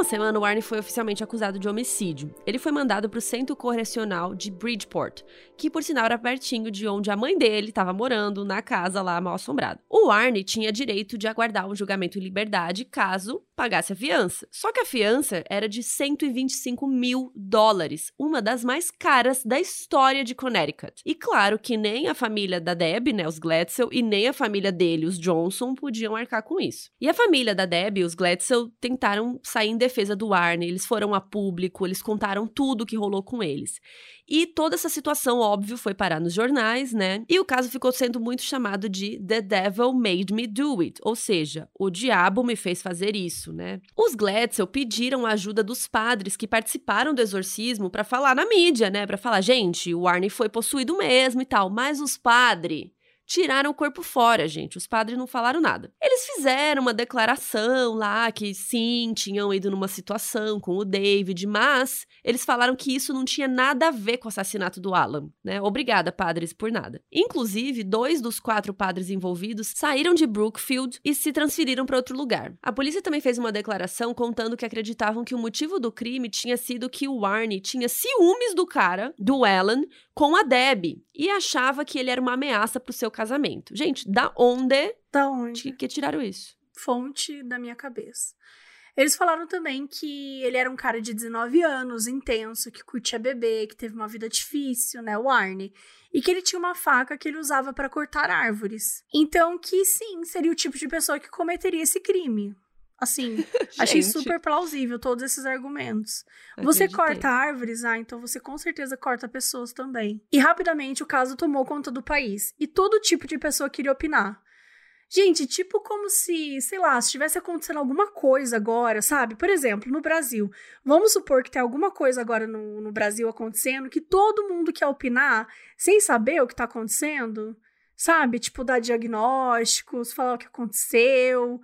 Semana, o Arne foi oficialmente acusado de homicídio. Ele foi mandado para o centro correcional de Bridgeport, que por sinal era pertinho de onde a mãe dele estava morando, na casa lá mal assombrada. O Arne tinha direito de aguardar um julgamento em liberdade caso pagasse a fiança. Só que a fiança era de 125 mil dólares, uma das mais caras da história de Connecticut. E claro que nem a família da Deb, né, os Gladstone, e nem a família dele, os Johnson, podiam arcar com isso. E a família da Deb, os Gladstone, tentaram sair em defesa do Arne, eles foram a público, eles contaram tudo o que rolou com eles. E toda essa situação, óbvio, foi parar nos jornais, né? E o caso ficou sendo muito chamado de The Devil Made Me Do It, ou seja, o diabo me fez fazer isso, né? Os Gladstone pediram a ajuda dos padres que participaram do exorcismo para falar na mídia, né? Para falar, gente, o Arne foi possuído mesmo e tal, mas os padres tiraram o corpo fora, gente. Os padres não falaram nada. Eles fizeram uma declaração lá que sim, tinham ido numa situação com o David, mas eles falaram que isso não tinha nada a ver com o assassinato do Alan, né? Obrigada, padres, por nada. Inclusive, dois dos quatro padres envolvidos saíram de Brookfield e se transferiram para outro lugar. A polícia também fez uma declaração contando que acreditavam que o motivo do crime tinha sido que o Warney tinha ciúmes do cara, do Alan, com a Deb e achava que ele era uma ameaça pro seu casamento. Gente, da onde? Da onde? Que tiraram isso? Fonte da minha cabeça. Eles falaram também que ele era um cara de 19 anos, intenso, que curtia beber, que teve uma vida difícil, né, o Arne, e que ele tinha uma faca que ele usava para cortar árvores. Então, que sim, seria o tipo de pessoa que cometeria esse crime. Assim, achei super plausível todos esses argumentos. Você corta árvores, ah, então você com certeza corta pessoas também. E rapidamente o caso tomou conta do país. E todo tipo de pessoa queria opinar. Gente, tipo como se, sei lá, se estivesse acontecendo alguma coisa agora, sabe? Por exemplo, no Brasil. Vamos supor que tem alguma coisa agora no, no Brasil acontecendo que todo mundo quer opinar sem saber o que tá acontecendo, sabe? Tipo, dar diagnósticos, falar o que aconteceu.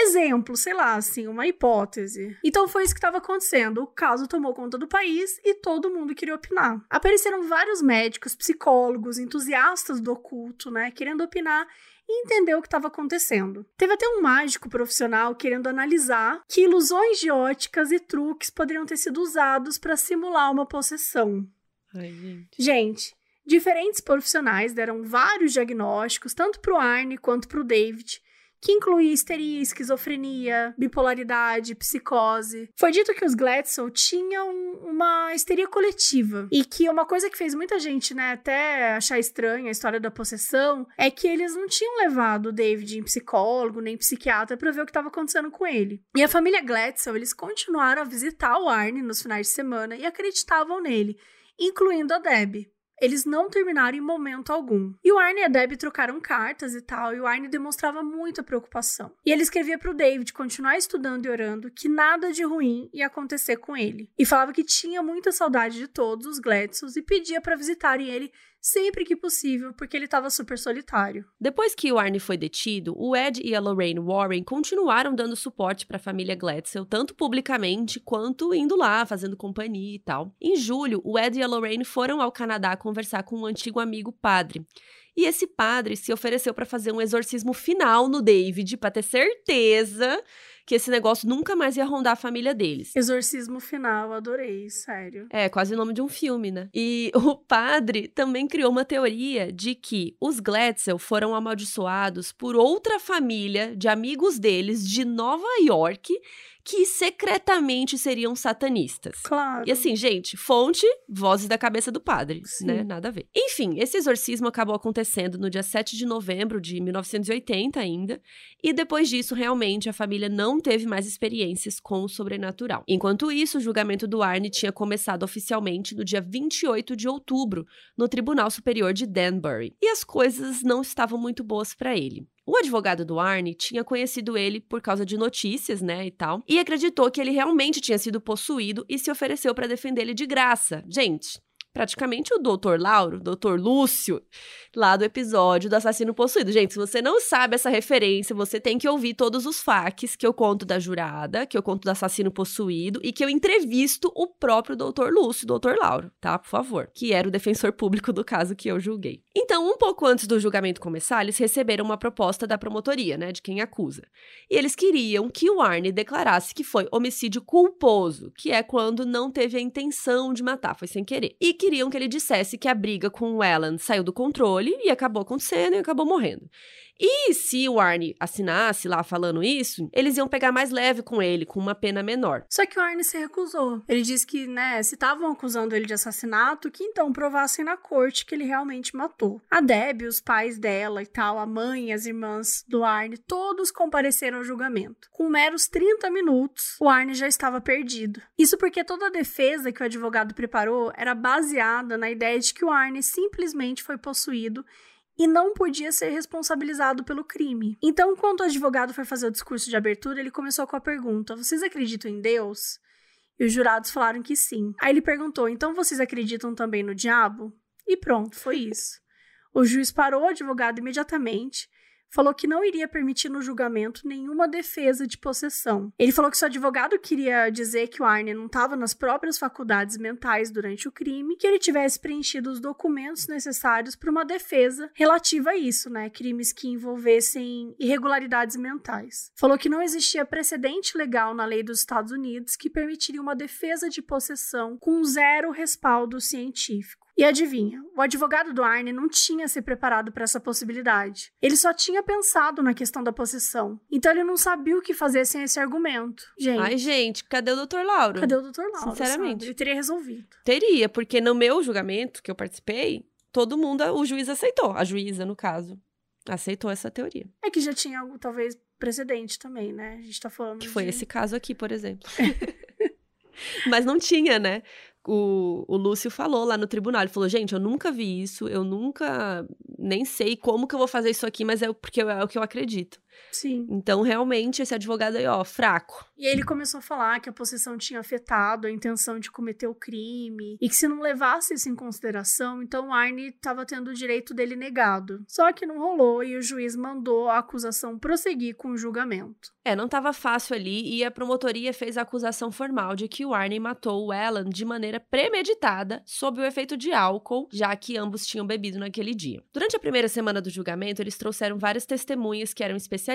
Exemplo, sei lá, assim, uma hipótese. Então foi isso que estava acontecendo. O caso tomou conta do país e todo mundo queria opinar. Apareceram vários médicos, psicólogos, entusiastas do oculto, né, querendo opinar e entender o que estava acontecendo. Teve até um mágico profissional querendo analisar que ilusões de óticas e truques poderiam ter sido usados para simular uma possessão. Ai, gente. Gente, diferentes profissionais deram vários diagnósticos, tanto para o Arne quanto para o David, que incluía histeria, esquizofrenia, bipolaridade, psicose. Foi dito que os Gladstone tinham uma histeria coletiva e que uma coisa que fez muita gente, né, até achar estranha a história da possessão é que eles não tinham levado o David em psicólogo nem psiquiatra para ver o que estava acontecendo com ele. E a família Gladstone, eles continuaram a visitar o Arne nos finais de semana e acreditavam nele, incluindo a Deb eles não terminaram em momento algum. E o Arne e a Deb trocaram cartas e tal, e o Arne demonstrava muita preocupação. E ele escrevia pro David continuar estudando e orando que nada de ruim ia acontecer com ele. E falava que tinha muita saudade de todos os Gladsons e pedia para visitarem ele sempre que possível, porque ele estava super solitário. Depois que o Arne foi detido, o Ed e a Lorraine Warren continuaram dando suporte para a família Gladstone, tanto publicamente quanto indo lá, fazendo companhia e tal. Em julho, o Ed e a Lorraine foram ao Canadá conversar com um antigo amigo padre. E esse padre se ofereceu para fazer um exorcismo final no David, para ter certeza que esse negócio nunca mais ia rondar a família deles. Exorcismo final, adorei, sério. É, quase o nome de um filme, né? E o padre também criou uma teoria de que os Gladstone foram amaldiçoados por outra família de amigos deles de Nova York que secretamente seriam satanistas. Claro. E assim, gente, fonte, vozes da cabeça do padre, Sim. né? Nada a ver. Enfim, esse exorcismo acabou acontecendo no dia 7 de novembro de 1980 ainda, e depois disso, realmente, a família não teve mais experiências com o sobrenatural. Enquanto isso, o julgamento do Arne tinha começado oficialmente no dia 28 de outubro, no Tribunal Superior de Danbury. E as coisas não estavam muito boas para ele. O advogado do Arne tinha conhecido ele por causa de notícias, né, e tal, e acreditou que ele realmente tinha sido possuído e se ofereceu para defender ele de graça. Gente, praticamente o doutor Lauro, doutor Lúcio, lá do episódio do assassino possuído. Gente, se você não sabe essa referência, você tem que ouvir todos os facs que eu conto da jurada, que eu conto do assassino possuído e que eu entrevisto o próprio doutor Lúcio, doutor Lauro, tá? Por favor. Que era o defensor público do caso que eu julguei. Então, um pouco antes do julgamento começar, eles receberam uma proposta da promotoria, né, de quem acusa. E eles queriam que o Arne declarasse que foi homicídio culposo, que é quando não teve a intenção de matar, foi sem querer. E queriam que ele dissesse que a briga com o Alan saiu do controle e acabou acontecendo e acabou morrendo. E se o Arne assinasse lá falando isso, eles iam pegar mais leve com ele, com uma pena menor. Só que o Arne se recusou. Ele disse que, né, se estavam acusando ele de assassinato, que então provassem na corte que ele realmente matou. A Deb, os pais dela e tal, a mãe as irmãs do Arne, todos compareceram ao julgamento. Com meros 30 minutos, o Arne já estava perdido. Isso porque toda a defesa que o advogado preparou era baseada na ideia de que o Arne simplesmente foi possuído e não podia ser responsabilizado pelo crime. Então, quando o advogado foi fazer o discurso de abertura, ele começou com a pergunta: Vocês acreditam em Deus? E os jurados falaram que sim. Aí ele perguntou: Então vocês acreditam também no diabo? E pronto, foi isso. O juiz parou o advogado imediatamente falou que não iria permitir no julgamento nenhuma defesa de possessão. Ele falou que seu advogado queria dizer que o Arne não estava nas próprias faculdades mentais durante o crime, que ele tivesse preenchido os documentos necessários para uma defesa relativa a isso, né? Crimes que envolvessem irregularidades mentais. Falou que não existia precedente legal na lei dos Estados Unidos que permitiria uma defesa de possessão com zero respaldo científico. E adivinha, o advogado do Arne não tinha se preparado para essa possibilidade. Ele só tinha pensado na questão da possessão. Então ele não sabia o que fazer sem esse argumento. Gente. Ai, gente, cadê o doutor Lauro? Cadê o doutor Lauro? Sinceramente. Sabe? Ele teria resolvido. Teria, porque no meu julgamento que eu participei, todo mundo, o juiz aceitou. A juíza, no caso, aceitou essa teoria. É que já tinha algo, talvez, precedente também, né? A gente tá falando. Que foi de... esse caso aqui, por exemplo. Mas não tinha, né? O, o Lúcio falou lá no tribunal. Ele falou: gente, eu nunca vi isso, eu nunca nem sei como que eu vou fazer isso aqui, mas é porque é o que eu acredito. Sim. Então, realmente, esse advogado aí, ó, fraco. E aí ele começou a falar que a possessão tinha afetado a intenção de cometer o crime e que se não levasse isso em consideração, então o Arne estava tendo o direito dele negado. Só que não rolou e o juiz mandou a acusação prosseguir com o julgamento. É, não estava fácil ali e a promotoria fez a acusação formal de que o Arne matou o Alan de maneira premeditada, sob o efeito de álcool, já que ambos tinham bebido naquele dia. Durante a primeira semana do julgamento, eles trouxeram várias testemunhas que eram especialistas,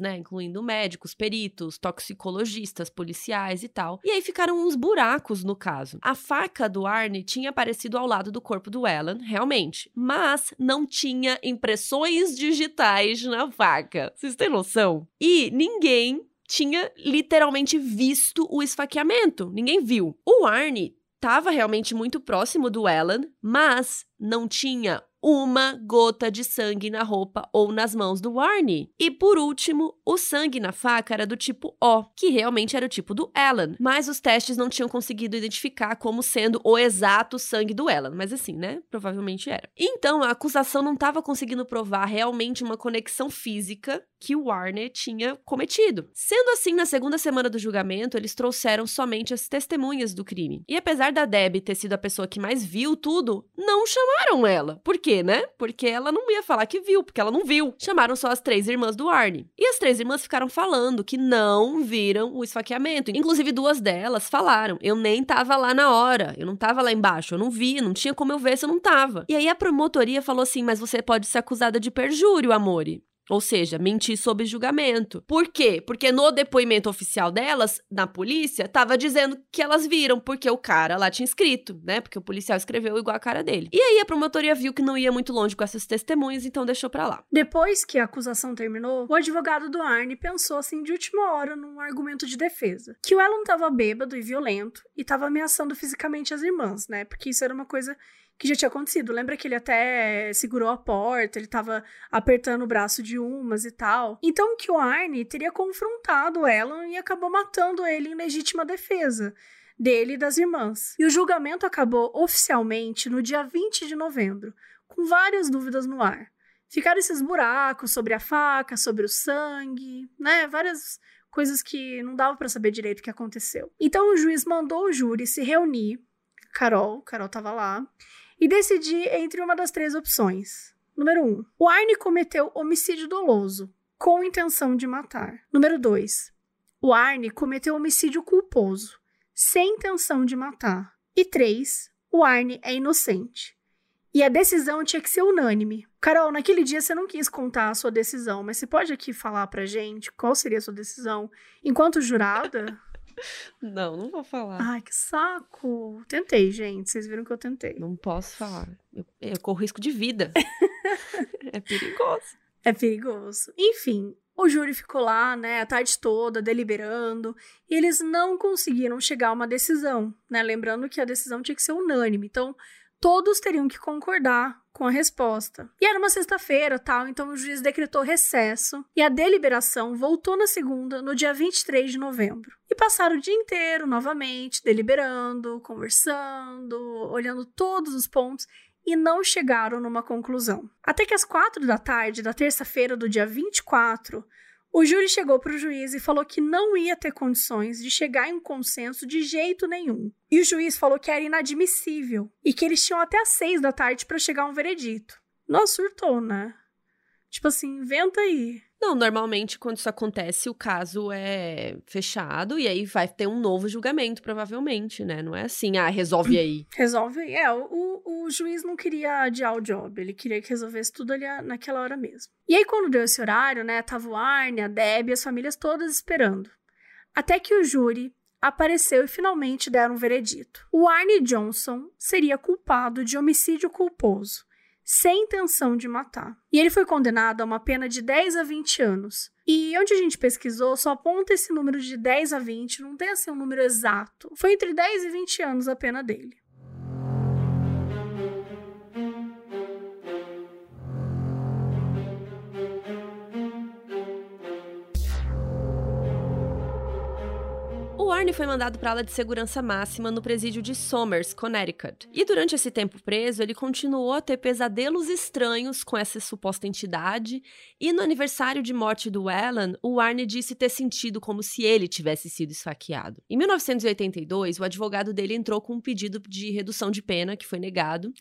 né, incluindo médicos, peritos, toxicologistas, policiais e tal. E aí ficaram uns buracos no caso. A faca do Arne tinha aparecido ao lado do corpo do Alan, realmente, mas não tinha impressões digitais na faca. Vocês têm noção? E ninguém tinha literalmente visto o esfaqueamento. Ninguém viu. O Arnie estava realmente muito próximo do Alan, mas não tinha uma gota de sangue na roupa ou nas mãos do Warney. E por último, o sangue na faca era do tipo O, que realmente era o tipo do Alan, mas os testes não tinham conseguido identificar como sendo o exato sangue do Alan, mas assim, né? Provavelmente era. Então, a acusação não estava conseguindo provar realmente uma conexão física que o Warner tinha cometido. Sendo assim, na segunda semana do julgamento, eles trouxeram somente as testemunhas do crime. E apesar da Debbie ter sido a pessoa que mais viu tudo, não chamaram ela. Por quê? Quê, né? Porque ela não ia falar que viu, porque ela não viu. Chamaram só as três irmãs do Arne. E as três irmãs ficaram falando que não viram o esfaqueamento. Inclusive, duas delas falaram: eu nem tava lá na hora, eu não tava lá embaixo, eu não vi, não tinha como eu ver se eu não tava. E aí a promotoria falou assim: mas você pode ser acusada de perjúrio, Amore. Ou seja, mentir sob julgamento. Por quê? Porque no depoimento oficial delas, na polícia, tava dizendo que elas viram, porque o cara lá tinha escrito, né? Porque o policial escreveu igual a cara dele. E aí a promotoria viu que não ia muito longe com essas testemunhas, então deixou pra lá. Depois que a acusação terminou, o advogado do Arne pensou assim de última hora num argumento de defesa. Que o Elon tava bêbado e violento e tava ameaçando fisicamente as irmãs, né? Porque isso era uma coisa que já tinha acontecido. Lembra que ele até segurou a porta, ele tava apertando o braço de umas e tal. Então que o Arne teria confrontado ela e acabou matando ele em legítima defesa dele e das irmãs. E o julgamento acabou oficialmente no dia 20 de novembro, com várias dúvidas no ar. Ficaram esses buracos sobre a faca, sobre o sangue, né? Várias coisas que não dava para saber direito o que aconteceu. Então o juiz mandou o júri se reunir Carol, Carol tava lá, e decidi entre uma das três opções. Número 1. Um, o Arne cometeu homicídio doloso, com intenção de matar. Número 2. O Arne cometeu homicídio culposo, sem intenção de matar. E 3. O Arne é inocente. E a decisão tinha que ser unânime. Carol, naquele dia você não quis contar a sua decisão, mas você pode aqui falar pra gente qual seria a sua decisão enquanto jurada? Não, não vou falar. Ai, que saco. Tentei, gente. Vocês viram que eu tentei. Não posso falar. Eu, eu corro risco de vida. é perigoso. É perigoso. Enfim, o júri ficou lá, né, a tarde toda, deliberando, e eles não conseguiram chegar a uma decisão, né? Lembrando que a decisão tinha que ser unânime. Então, todos teriam que concordar com a resposta. E era uma sexta-feira, tal, então o juiz decretou recesso e a deliberação voltou na segunda, no dia 23 de novembro. E passaram o dia inteiro novamente deliberando, conversando, olhando todos os pontos e não chegaram numa conclusão. Até que às quatro da tarde da terça-feira do dia 24, o júri chegou para o juiz e falou que não ia ter condições de chegar em um consenso de jeito nenhum. E o juiz falou que era inadmissível e que eles tinham até às seis da tarde para chegar a um veredito. Nossa, surtou, né? Tipo assim, inventa aí. Não, normalmente quando isso acontece, o caso é fechado e aí vai ter um novo julgamento, provavelmente, né? Não é assim, ah, resolve aí. Resolve aí. É, o, o juiz não queria adiar o job, ele queria que resolvesse tudo ali naquela hora mesmo. E aí, quando deu esse horário, né, tava o Arne, a Deb, as famílias todas esperando. Até que o júri apareceu e finalmente deram um veredito. O Arne Johnson seria culpado de homicídio culposo sem intenção de matar. E ele foi condenado a uma pena de 10 a 20 anos. E onde a gente pesquisou, só aponta esse número de 10 a 20, não tem assim um número exato. Foi entre 10 e 20 anos a pena dele. Barney foi mandado para a ala de segurança máxima no presídio de Somers, Connecticut. E durante esse tempo preso, ele continuou a ter pesadelos estranhos com essa suposta entidade. E no aniversário de morte do Alan, o Warner disse ter sentido como se ele tivesse sido esfaqueado. Em 1982, o advogado dele entrou com um pedido de redução de pena, que foi negado.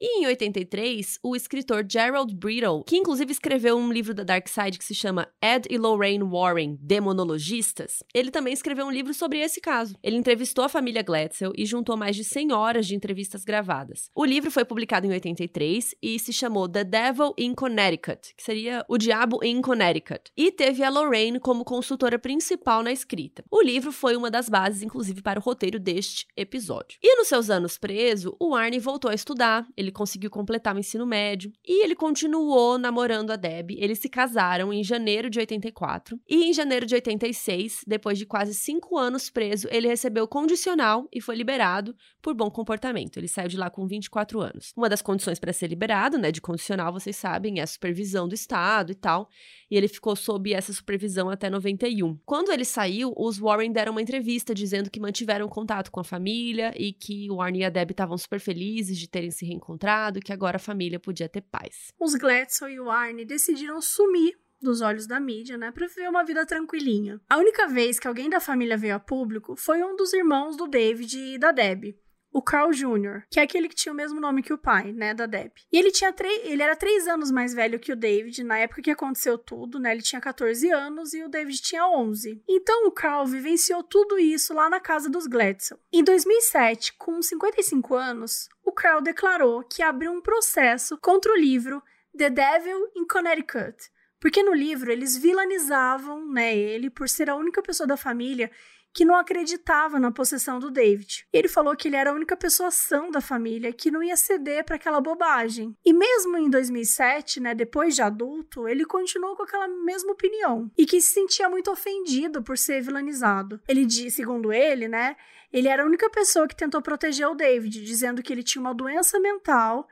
E em 83, o escritor Gerald Brittle, que inclusive escreveu um livro da Dark Side que se chama Ed e Lorraine Warren, Demonologistas, ele também escreveu um livro sobre esse caso. Ele entrevistou a família Glatzel e juntou mais de 100 horas de entrevistas gravadas. O livro foi publicado em 83 e se chamou The Devil in Connecticut, que seria O Diabo em Connecticut, e teve a Lorraine como consultora principal na escrita. O livro foi uma das bases, inclusive, para o roteiro deste episódio. E nos seus anos preso, o Arne voltou a estudar, ele conseguiu completar o ensino médio e ele continuou namorando a Deb. Eles se casaram em janeiro de 84 e em janeiro de 86, depois de quase cinco anos preso, ele recebeu condicional e foi liberado por bom comportamento. Ele saiu de lá com 24 anos. Uma das condições para ser liberado, né, de condicional, vocês sabem, é a supervisão do Estado e tal. E ele ficou sob essa supervisão até 91. Quando ele saiu, os Warren deram uma entrevista dizendo que mantiveram contato com a família e que o Arne e a Deb estavam super felizes de terem se reencontrado e que agora a família podia ter paz. Os Gladstone e o Arne decidiram sumir dos olhos da mídia, né, para viver uma vida tranquilinha. A única vez que alguém da família veio a público foi um dos irmãos do David e da Deb, o Carl Jr., que é aquele que tinha o mesmo nome que o pai, né, da Deb. E ele tinha ele era três anos mais velho que o David na época que aconteceu tudo, né? Ele tinha 14 anos e o David tinha 11. Então o Carl vivenciou tudo isso lá na casa dos Gladstone. Em 2007, com 55 anos, o Carl declarou que abriu um processo contra o livro The Devil in Connecticut, porque no livro eles vilanizavam, né, ele por ser a única pessoa da família que não acreditava na possessão do David. Ele falou que ele era a única pessoa sã da família que não ia ceder para aquela bobagem. E mesmo em 2007, né, depois de adulto, ele continuou com aquela mesma opinião e que se sentia muito ofendido por ser vilanizado. Ele diz, segundo ele, né, ele era a única pessoa que tentou proteger o David, dizendo que ele tinha uma doença mental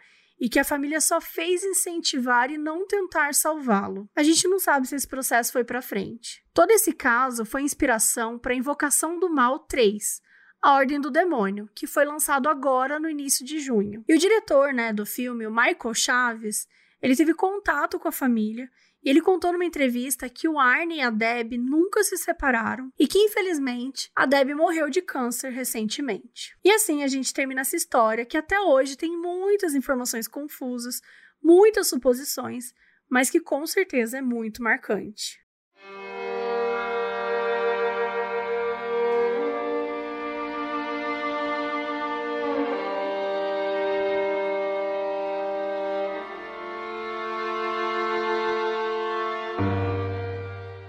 e que a família só fez incentivar e não tentar salvá-lo. A gente não sabe se esse processo foi para frente. Todo esse caso foi inspiração para a Invocação do Mal 3, a Ordem do Demônio, que foi lançado agora no início de junho. E o diretor, né, do filme, o Michael Chaves, ele teve contato com a família ele contou numa entrevista que o Arne e a Deb nunca se separaram e que, infelizmente, a Deb morreu de câncer recentemente. E assim a gente termina essa história que até hoje tem muitas informações confusas, muitas suposições, mas que com certeza é muito marcante.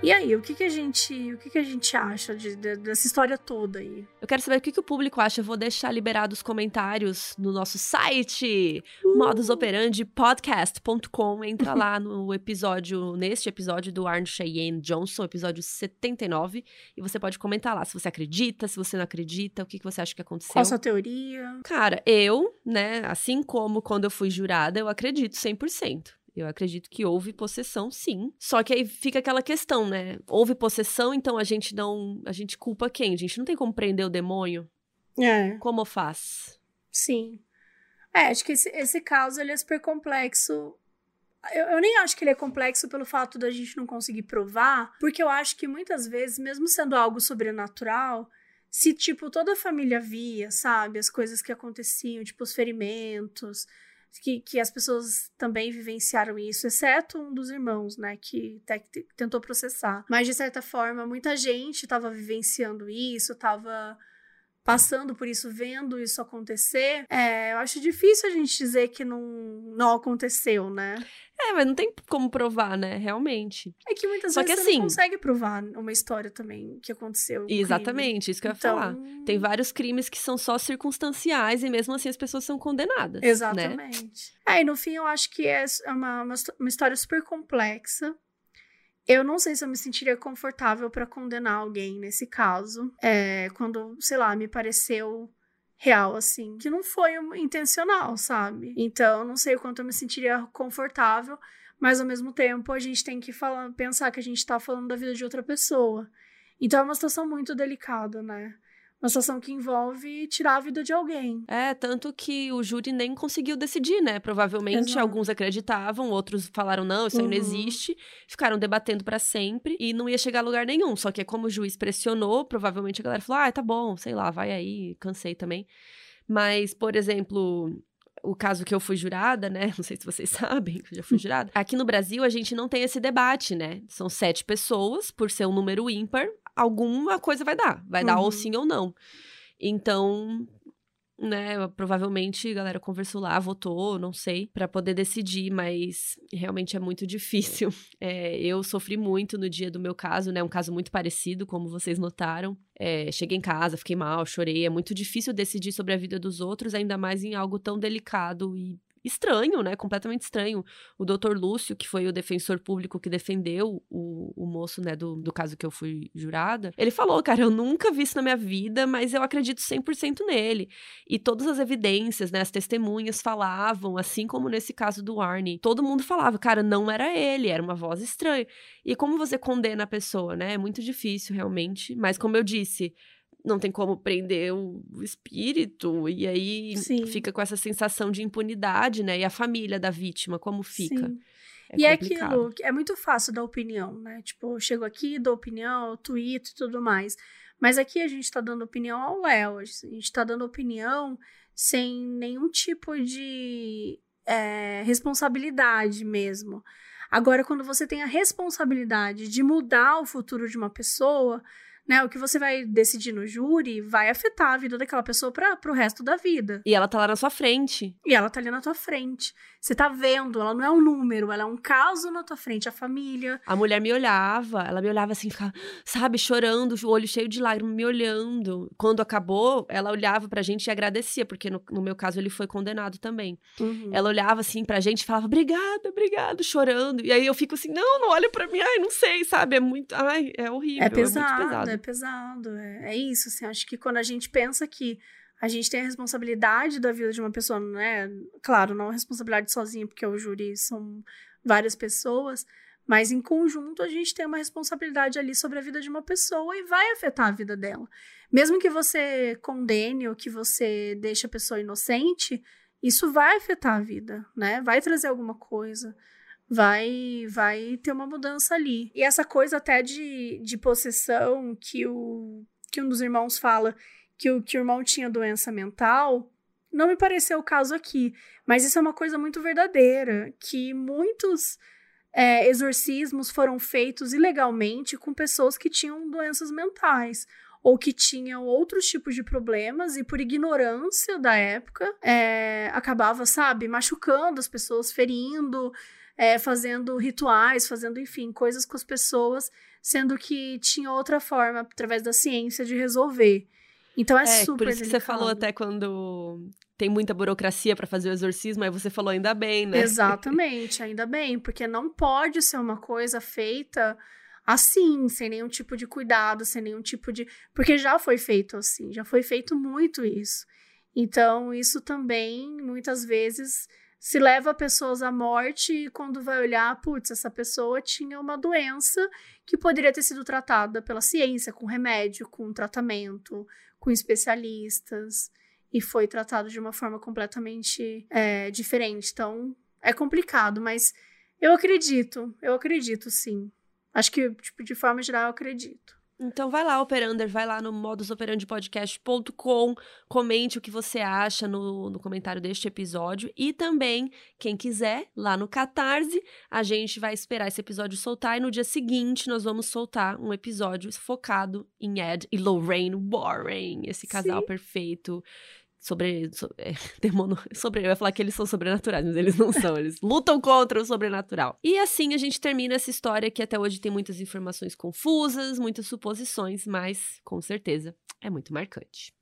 E aí, o que, que a gente, o que, que a gente acha de, de, dessa história toda aí? Eu quero saber o que, que o público acha. Eu vou deixar liberados os comentários no nosso site, uh. modusoperandipodcast.com. Entra lá no episódio, neste episódio do Arnold Cheyenne Johnson, episódio 79, e você pode comentar lá se você acredita, se você não acredita, o que, que você acha que aconteceu. Qual a sua teoria? Cara, eu, né, assim como quando eu fui jurada, eu acredito 100%. Eu acredito que houve possessão, sim. Só que aí fica aquela questão, né? Houve possessão, então a gente não. A gente culpa quem? A gente não tem como prender o demônio? É. Como faz? Sim. É, acho que esse, esse caso ele é super complexo. Eu, eu, nem acho que ele é complexo pelo fato da gente não conseguir provar, porque eu acho que muitas vezes, mesmo sendo algo sobrenatural, se, tipo, toda a família via, sabe, as coisas que aconteciam, tipo, os ferimentos, que, que as pessoas também vivenciaram isso, exceto um dos irmãos, né, que tentou processar. Mas, de certa forma, muita gente estava vivenciando isso, estava passando por isso, vendo isso acontecer, é, eu acho difícil a gente dizer que não, não aconteceu, né? É, mas não tem como provar, né? Realmente. É que muitas Só vezes que, você assim, não consegue provar uma história também que aconteceu. Um exatamente, crime. isso que eu ia então... falar. Tem vários crimes que são só circunstanciais e mesmo assim as pessoas são condenadas. Né? Exatamente. Né? É, e no fim eu acho que é uma, uma, uma história super complexa. Eu não sei se eu me sentiria confortável para condenar alguém nesse caso. É, quando, sei lá, me pareceu real, assim, que não foi intencional, sabe? Então, não sei o quanto eu me sentiria confortável, mas ao mesmo tempo a gente tem que falar, pensar que a gente tá falando da vida de outra pessoa. Então é uma situação muito delicada, né? Uma situação que envolve tirar a vida de alguém. É, tanto que o júri nem conseguiu decidir, né? Provavelmente Exato. alguns acreditavam, outros falaram não, isso aí não uhum. existe, ficaram debatendo para sempre e não ia chegar a lugar nenhum. Só que como o juiz pressionou, provavelmente a galera falou: "Ah, tá bom, sei lá, vai aí, cansei também". Mas, por exemplo, o caso que eu fui jurada, né? Não sei se vocês sabem que eu já fui jurada. Aqui no Brasil, a gente não tem esse debate, né? São sete pessoas, por ser um número ímpar, alguma coisa vai dar. Vai uhum. dar ou uhum. sim ou não. Então, né, provavelmente a galera conversou lá, votou, não sei, para poder decidir, mas realmente é muito difícil. É, eu sofri muito no dia do meu caso, né, um caso muito parecido, como vocês notaram. É, cheguei em casa, fiquei mal, chorei. É muito difícil decidir sobre a vida dos outros, ainda mais em algo tão delicado e estranho, né? Completamente estranho. O doutor Lúcio, que foi o defensor público que defendeu o, o moço, né, do, do caso que eu fui jurada, ele falou, cara, eu nunca vi isso na minha vida, mas eu acredito 100% nele. E todas as evidências, né, as testemunhas falavam, assim como nesse caso do Arnie, todo mundo falava, cara, não era ele, era uma voz estranha. E como você condena a pessoa, né? É muito difícil, realmente. Mas como eu disse, não tem como prender o espírito, e aí Sim. fica com essa sensação de impunidade, né? E a família da vítima, como fica? Sim. É e é aquilo, é muito fácil dar opinião, né? Tipo, eu chego aqui, dou opinião, tweet e tudo mais. Mas aqui a gente tá dando opinião ao Léo, a gente tá dando opinião sem nenhum tipo de é, responsabilidade mesmo. Agora, quando você tem a responsabilidade de mudar o futuro de uma pessoa, né? O que você vai decidir no júri vai afetar a vida daquela pessoa para pro resto da vida. E ela tá lá na sua frente. E ela tá ali na tua frente. Você tá vendo, ela não é um número, ela é um caso na tua frente, a família. A mulher me olhava, ela me olhava assim, ficava, sabe, chorando, o olho cheio de lágrimas, me olhando. Quando acabou, ela olhava pra gente e agradecia, porque no, no meu caso ele foi condenado também. Uhum. Ela olhava assim pra gente e falava, obrigada, obrigada, chorando. E aí eu fico assim, não, não olha pra mim, ai, não sei, sabe? É muito, ai, é horrível. É pesado, é muito pesado é pesado. É, é isso, assim, acho que quando a gente pensa que a gente tem a responsabilidade da vida de uma pessoa, né? Claro, não a responsabilidade sozinha, porque o júri são várias pessoas, mas em conjunto a gente tem uma responsabilidade ali sobre a vida de uma pessoa e vai afetar a vida dela. Mesmo que você condene ou que você deixe a pessoa inocente, isso vai afetar a vida, né? Vai trazer alguma coisa. vai vai ter uma mudança ali. E essa coisa até de, de possessão que o que um dos irmãos fala que o que o irmão tinha doença mental, não me pareceu o caso aqui, mas isso é uma coisa muito verdadeira, que muitos é, exorcismos foram feitos ilegalmente com pessoas que tinham doenças mentais ou que tinham outros tipos de problemas e por ignorância da época é, acabava, sabe, machucando as pessoas, ferindo, é, fazendo rituais, fazendo, enfim, coisas com as pessoas, sendo que tinha outra forma, através da ciência, de resolver. Então é, é super Por isso delicado. que você falou até quando tem muita burocracia para fazer o exorcismo, aí você falou ainda bem, né? Exatamente, ainda bem, porque não pode ser uma coisa feita assim, sem nenhum tipo de cuidado, sem nenhum tipo de. Porque já foi feito assim, já foi feito muito isso. Então, isso também, muitas vezes, se leva pessoas à morte e quando vai olhar, putz, essa pessoa tinha uma doença que poderia ter sido tratada pela ciência, com remédio, com tratamento, com especialistas, e foi tratado de uma forma completamente é, diferente. Então, é complicado, mas eu acredito, eu acredito sim. Acho que, tipo, de forma geral, eu acredito. Então vai lá, Operander, vai lá no modusoperandipodcast.com, comente o que você acha no, no comentário deste episódio e também, quem quiser, lá no Catarse, a gente vai esperar esse episódio soltar e no dia seguinte nós vamos soltar um episódio focado em Ed e Lorraine Warren, esse casal Sim. perfeito sobre, sobre, é, demono, sobre. Eu ia falar que eles são sobrenaturais, mas eles não são. Eles lutam contra o sobrenatural. E assim a gente termina essa história que até hoje tem muitas informações confusas, muitas suposições, mas com certeza é muito marcante.